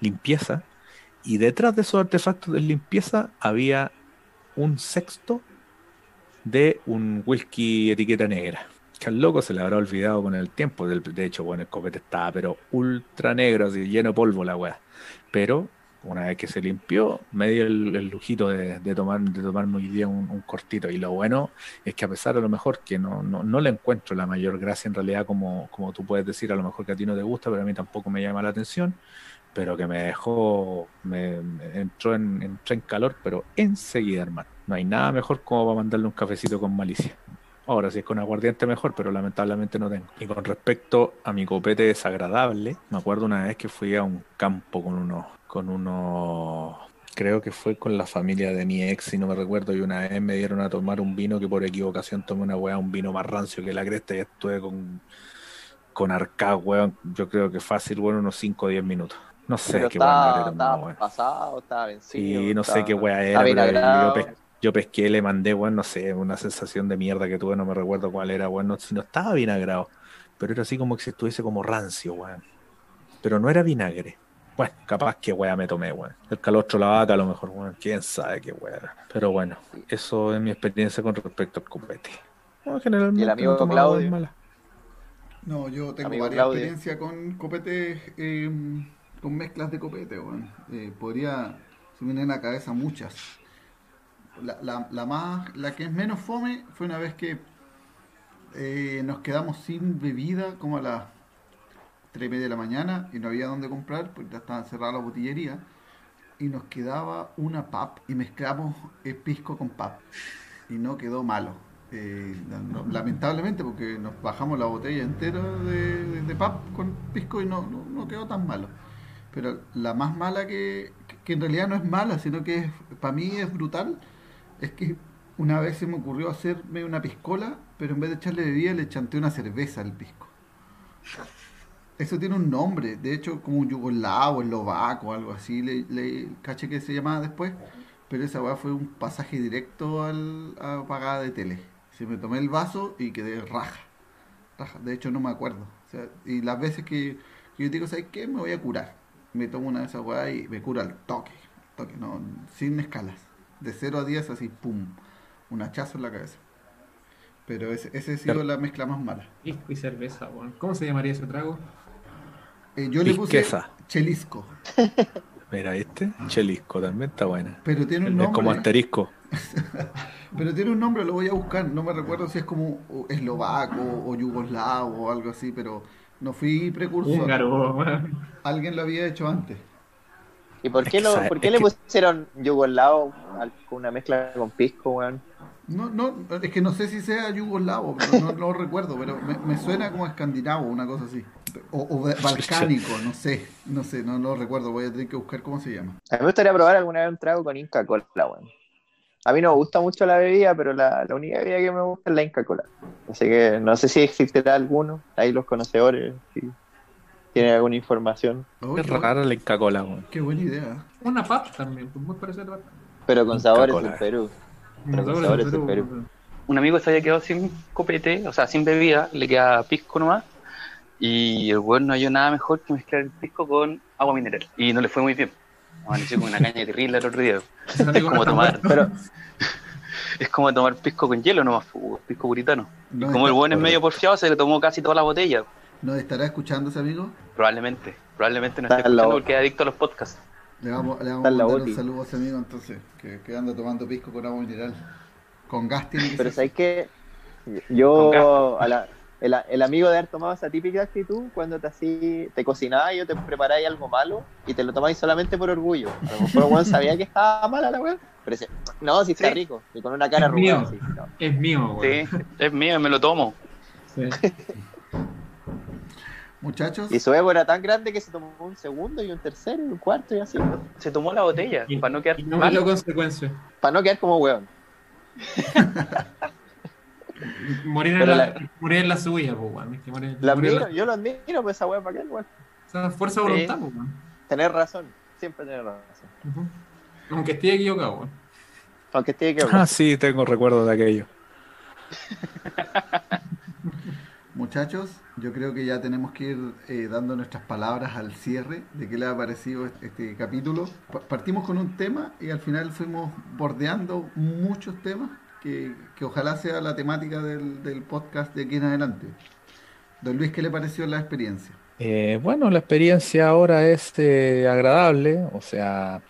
limpieza y detrás de esos artefactos de limpieza había un sexto de un whisky etiqueta negra. Que al loco se le habrá olvidado con el tiempo. De hecho, bueno, el copete estaba pero ultra negro, así lleno de polvo la weá. Pero una vez que se limpió, me dio el, lujito de, tomar, de tomarme hoy día un, cortito. Y lo bueno es que a pesar de lo mejor que no, no, le encuentro la mayor gracia en realidad, como, como tú puedes decir, a lo mejor que a ti no te gusta, pero a mí tampoco me llama la atención, pero que me dejó, me, entró, en, entró en calor, pero enseguida, hermano. No hay nada mejor como para mandarle un cafecito con malicia. Ahora, si es con aguardiente, mejor, pero lamentablemente no tengo. Y con respecto a mi copete desagradable, me acuerdo una vez que fui a un campo con unos con uno, creo que fue con la familia de mi ex, si no me recuerdo, y una vez me dieron a tomar un vino que por equivocación tomé una weá, un vino más rancio que la cresta y estuve con, con arcado, weón, yo creo que fácil, bueno, unos 5 o 10 minutos. No sé qué estaba, estaba pasado, estaba vencido. Sí, no sé qué weá era, yo, pesqué, le mandé, weón, no sé, una sensación de mierda que tuve, no me recuerdo cuál era, weón, no, no estaba vinagrado, pero era así como que si estuviese como rancio, weón. Pero no era vinagre. Bueno, capaz que weá me tomé, weón. El calostro la vaca, a lo mejor, weón. Quién sabe qué weá. Pero bueno, eso es mi experiencia con respecto al copete. No, generalmente ¿Y el amigo no Claudio? Mala. No, yo tengo varias experiencias con copete, eh, con mezclas de copete, weón. Eh, podría, se me la cabeza muchas. La, más, la que es menos fome fue una vez que eh, nos quedamos sin bebida como a las 3 y media de la mañana y no había dónde comprar porque ya estaba cerrada la botillería y nos quedaba una pap y mezclamos el pisco con pap y no quedó malo. Eh, lamentablemente porque nos bajamos la botella entera de, de, pap con pisco y no, no, quedó tan malo. Pero la más mala que, que en realidad no es mala, sino que para mí es brutal, es que una vez se me ocurrió hacerme una piscola, pero en vez de echarle bebida le chanté una cerveza al pisco. Eso tiene un nombre, de hecho, como un yugoslavo, eslovaco, algo así, le, le caché que se llamaba después, pero esa weá fue un pasaje directo al, a pagada de tele. Se me tomé el vaso y quedé raja. raja. De hecho, no me acuerdo. y las veces que, yo digo, ¿sabes qué? Me voy a curar. Me tomo una de esas weas y me cura al toque. toque no, sin escalas. De 0 a 10, así, pum. Un hachazo en la cabeza. Pero ese, ese ha sido la mezcla más mala. Pisco y cerveza, ¿Cómo se llamaría ese trago? Eh, yo le puse chelisco. Mira, este, chelisco también está buena. Pero tiene un nombre. Es como asterisco. Pero tiene un nombre, lo voy a buscar. No me recuerdo si es como eslovaco o yugoslavo o algo así, pero no fui precursor. Alguien lo había hecho antes. ¿Y por qué, lo, ¿por qué le pusieron yugoslavo con una mezcla con pisco, weón? No, no, es que no sé si sea yugoslavo, pero no lo recuerdo, pero me, suena como escandinavo, una cosa así. O, balcánico, no sé, no sé, no lo recuerdo, voy a tener que buscar cómo se llama. A mí me gustaría probar alguna vez un trago con Inca Cola, bueno. A mí no me gusta mucho la bebida, pero la, única bebida que me gusta es la Inca Cola. Así que no sé si existirá alguno, ahí los conocedores, si tienen alguna información. Oh, es rara la Inca Cola, Qué buena idea. Una pap también, pues muy parecida a Pero con sabores del Perú. Un amigo se había quedado sin copete, o sea, sin bebida, le queda pisco nomás. Y el weón no halló nada mejor que mezclar el pisco con agua mineral. Y no le fue muy bien. Amaneció con una caña terrible el otro día. Es como tomar, pero es como tomar pisco con hielo nomás, pisco puritano. y como el buen es medio porfiado, se le tomó casi toda la botella. ¿No estará escuchando ese amigo? Probablemente, probablemente no esté escuchando porque es adicto a los podcasts. Le vamos, le vamos a mandar un saludo a ese amigo entonces, que, que, anda tomando pisco con agua mineral. Con gas tiene que Pero ¿sabes qué? Yo, a la, el, el, amigo de haber tomado esa típica actitud, cuando te así, te cocinaba y yo te preparáis algo malo y te lo tomáis solamente por orgullo. A lo mejor Juan sabía que estaba mala la weá, pero dice, no, si está rico, y con una cara. Así, Es mío, Sí, es mío, me lo tomo. Sí. Muchachos. Y su ego era tan grande que se tomó un segundo y un tercero y un cuarto y así. Se tomó la botella para no quedar y no consecuencias. Para no quedar como weón. Morir en, la, la- morir en la suya, pues, weón. Es que morir- La morir yo lo admiro, pues esa weá para qué, weón. Esa fuerza de voluntad, pues, weón. Tener razón, siempre tener razón. Aunque esté equivocado, weón. Aunque esté que Ah, sí, tengo recuerdo de aquello. Muchachos, yo creo que ya tenemos que ir eh, dando nuestras palabras al cierre de qué les ha parecido este, este capítulo. Pa- Partimos con un tema y al final fuimos bordeando muchos temas que, ojalá sea la temática del, del podcast de aquí en adelante. Don Luis, ¿qué le pareció la experiencia? Eh, bueno, la experiencia ahora es eh, agradable, o sea,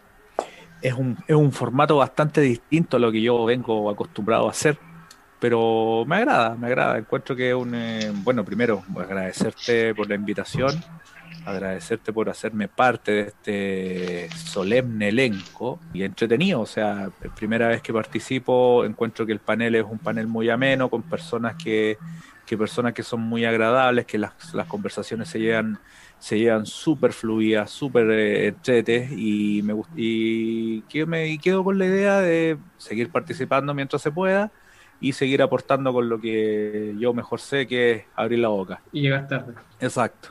es un, es un formato bastante distinto a lo que yo vengo acostumbrado a hacer, pero me agrada, me agrada. Encuentro que es un, eh, bueno, primero agradecerte por la invitación, agradecerte por hacerme parte de este solemne elenco y entretenido, o sea, primera vez que participo, encuentro que el panel es un panel muy ameno, con personas que que personas que son muy agradables, que las, las conversaciones se llevan se llevan súper fluidas, súper eh, entretes y me y, que me, quedo con la idea de seguir participando mientras se pueda y seguir aportando con lo que yo mejor sé que es abrir la boca. Y llegar tarde. Exacto.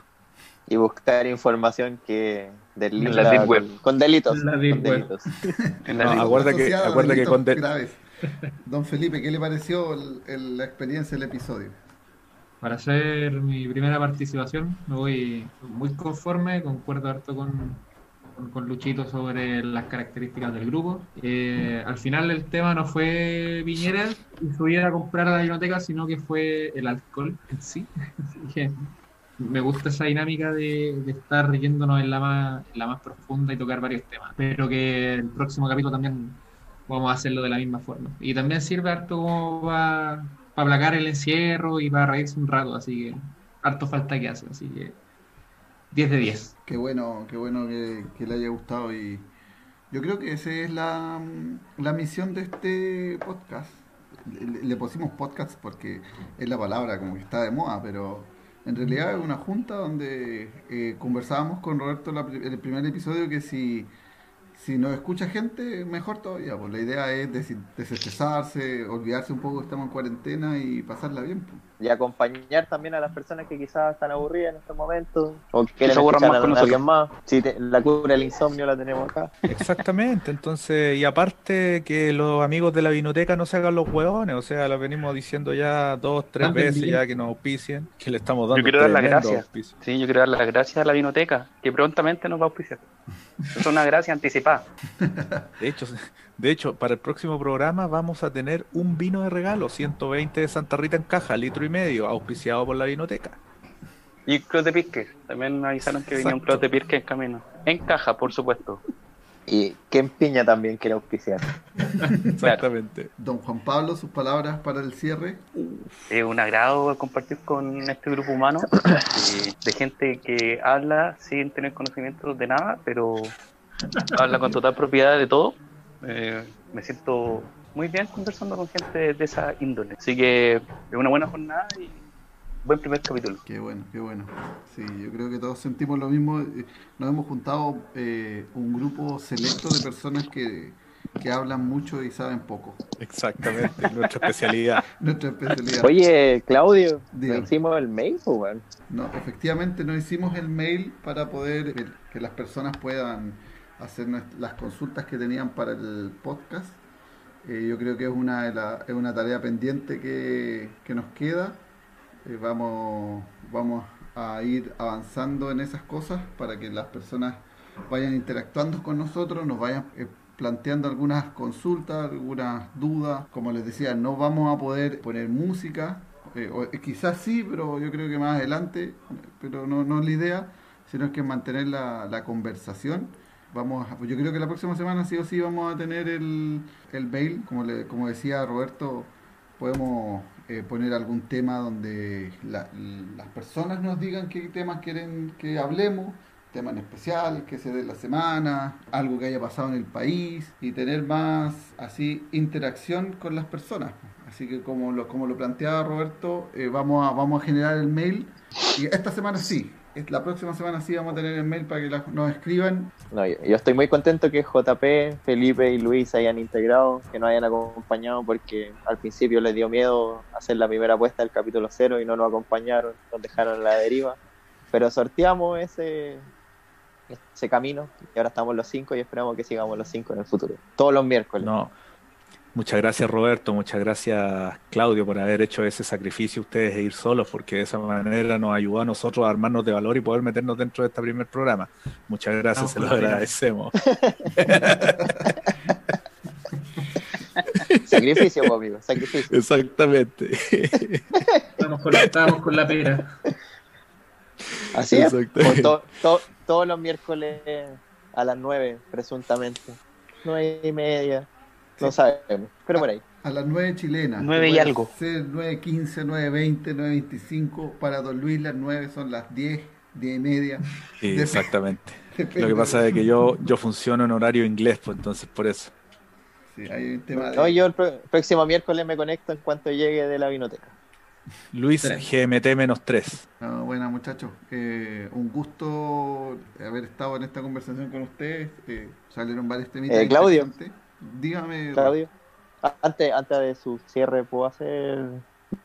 Y buscar información que En la deep web. con, con delitos. En la con deep web. delitos. En la No, liga. acuerda que- acuerda que delitos con de- graves. Don Felipe, ¿qué le pareció el- el- la experiencia del episodio? Para hacer mi primera participación, me voy muy conforme, concuerdo harto con, con, con Luchito sobre las características del grupo. Eh, al final el tema no fue Piñera y subir a comprar a la biblioteca, sino que fue el alcohol en sí. Me gusta esa dinámica de, de estar yéndonos en la, más, en la más profunda y tocar varios temas. Pero que el próximo capítulo también vamos a hacerlo de la misma forma. Y también sirve harto como para aplacar el encierro y para reírse un rato, así que harto falta que hace, así que 10 de 10. Qué bueno, qué bueno que, que le haya gustado y yo creo que esa es la, la misión de este podcast. Le, le pusimos podcast porque es la palabra como que está de moda, pero en realidad es una junta donde eh, conversábamos con Roberto la el primer episodio que si, si nos escucha gente, mejor todavía. Pues la idea es des- desestresarse, olvidarse un poco que estamos en cuarentena y pasarla bien. pues. Y acompañar también a las personas que quizás están aburridas en estos momentos. O Que quieren aburran más a, con a alguien más. Si te- la cura del insomnio la tenemos acá. Exactamente, entonces, y aparte que los amigos de la vinoteca no se hagan los hueones, o sea, lo venimos diciendo ya dos, tres Manden veces bien. ya que nos auspicien, que le estamos dando Yo quiero dar las gracias. auspicio. Sí, yo quiero dar las gracias a la vinoteca, que prontamente nos va a auspiciar. Es una gracia anticipada. De hecho, de hecho, para el próximo programa vamos a tener un vino de regalo, 120 de Santa Rita en caja, litro y medio, auspiciado por la vinoteca. Y Club de Pirque. También me avisaron que venía un Exacto. Club de Pirque en camino. En caja, por supuesto. Y Ken Piña también quiere auspiciar. Exactamente. Don Juan Pablo, sus palabras para el cierre. Es un agrado compartir con este grupo humano eh, de gente que habla sin tener conocimiento de nada, pero habla con total propiedad de todo. Eh, me siento muy bien conversando con gente de esa índole. Así que es una buena jornada y buen primer capítulo. Qué bueno, qué bueno. Sí, yo creo que todos sentimos lo mismo. Eh, Nos hemos juntado eh, un grupo selecto de personas que, que hablan mucho y saben poco. Exactamente, nuestra especialidad. Nuestra especialidad. Oye, Claudio, Dígame. ¿no hicimos el mail, pues, weón? No, efectivamente no hicimos el mail para poder que, que las personas puedan hacer las consultas que tenían para el podcast. Eh, yo creo que es una, la- es una tarea pendiente que, que nos queda. Eh, vamos, vamos a ir avanzando en esas cosas para que las personas vayan interactuando con nosotros, nos vayan eh, planteando algunas consultas, algunas dudas. Como les decía, no vamos a poder poner música, eh, o, eh, quizás sí, pero yo creo que más adelante, pero no, no es la idea, sino que mantener la, la conversación. Vamos a- yo creo que la próxima semana sí o sí vamos a tener el, el mail, como, le, como decía Roberto, podemos eh, poner algún tema donde la- las personas nos digan qué temas quieren que hablemos, tema en especial, que se dé la semana, algo que haya pasado en el país y tener más así interacción con las personas. Así que como lo, como lo planteaba Roberto, eh, vamos, a, vamos a generar el mail y esta semana sí, la próxima semana sí vamos a tener el mail para que la- nos escriban. No, yo, yo estoy muy contento que JP, Felipe y Luis se hayan integrado, que nos hayan acompañado porque al principio les dio miedo hacer la primera apuesta del capítulo cero y no nos acompañaron, nos dejaron la deriva. Pero sorteamos ese, ese camino y ahora estamos los cinco y esperamos que sigamos los cinco en el futuro. Todos los miércoles. No. Muchas gracias Roberto, muchas gracias Claudio por haber hecho ese sacrificio ustedes e ir solos, porque de esa manera nos ayudó a nosotros a armarnos de valor y poder meternos dentro de este primer programa. Muchas gracias, Vamos se lo agradecemos. Sacrificio, pues, amigo, sacrificio. Exactamente. Estábamos con, estábamos con la pera. Así es. Exacto. Como to- to- todos los miércoles a las nueve, presuntamente. Nueve y media. No sabemos, pero por ahí. A las 9 chilenas. Nueve y Puede algo. Ser 9.15, 9.20, 9.25. Para Don Luis las 9 son las 10, 10 y media. Sí, exactamente. Depende Lo que pasa es que yo, yo funciono en horario inglés, pues entonces por eso. Sí, hay un tema de... No, yo el pro- próximo miércoles me conecto en cuanto llegue de la vinoteca. Luis Tres. GMT menos 3. No, buena muchachos, Eh, un gusto haber estado en esta conversación con ustedes. Eh, salieron varios temitas. Eh, Claudio. interesantes. Dígame. Claudio. Antes, antes de su cierre, ¿puedo hacer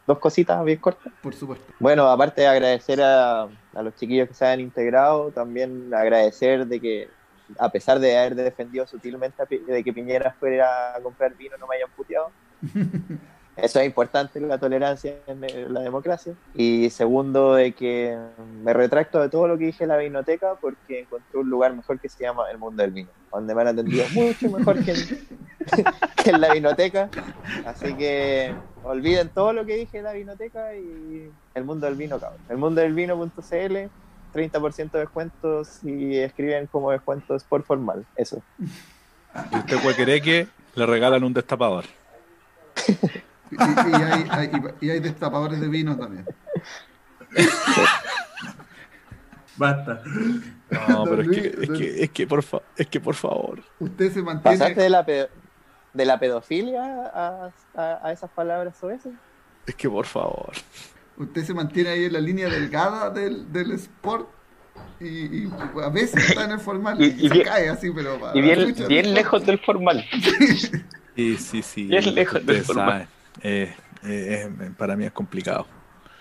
dos cositas bien cortas? Por supuesto. Bueno, aparte de agradecer a, a los chiquillos que se han integrado, también agradecer de que, a pesar de haber defendido sutilmente de que Piñera fuera a comprar vino, no me hayan puteado. Eso es importante, la tolerancia en la democracia. Y segundo, de que me retracto de todo lo que dije en la vinoteca porque encontré un lugar mejor que se llama El Mundo del Vino, donde me han atendido mucho mejor que en, que en la vinoteca. Así que olviden todo lo que dije en la vinoteca y El Mundo del Vino, cabrón. El Mundo del Vino.cl, 30% de descuentos y escriben como descuentos por formal. Eso. Y usted cuequereque le regalan un destapador. Y, hay, hay- y hay destapadores de vino también. Basta. No, pero es que, es que, es que por fa- es que por favor. Usted se mantiene. ¿Pasaste de la, de la pedofilia a, a- a esas palabras o eso? Es que por favor. Usted se mantiene ahí en la línea delgada del, del sport y, y a veces está en el formal Y- y, y se bien- cae así, pero para Y bien, bien lejos del formal. Sí, sí, sí. Bien lejos del formal. Eh, eh, eh, para mí es complicado.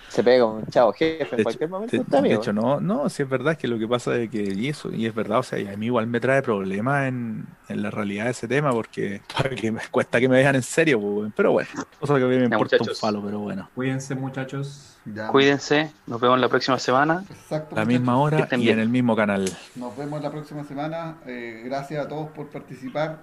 Se pega un chavo jefe en cualquier momento. de, está de amigo. hecho, no, no, sí es verdad que lo que pasa es que, y eso, y es verdad, o sea, y a mí igual me trae problemas en, en la realidad de ese tema, porque, porque me cuesta que me dejan en serio, pero bueno, cosa que a mí me importa un palo, pero bueno. Cuídense, muchachos. Ya, Cuídense, nos vemos la próxima semana. exacto, La muchachos. misma hora y bien. en el mismo canal. Nos vemos la próxima semana. Eh, gracias a todos por participar.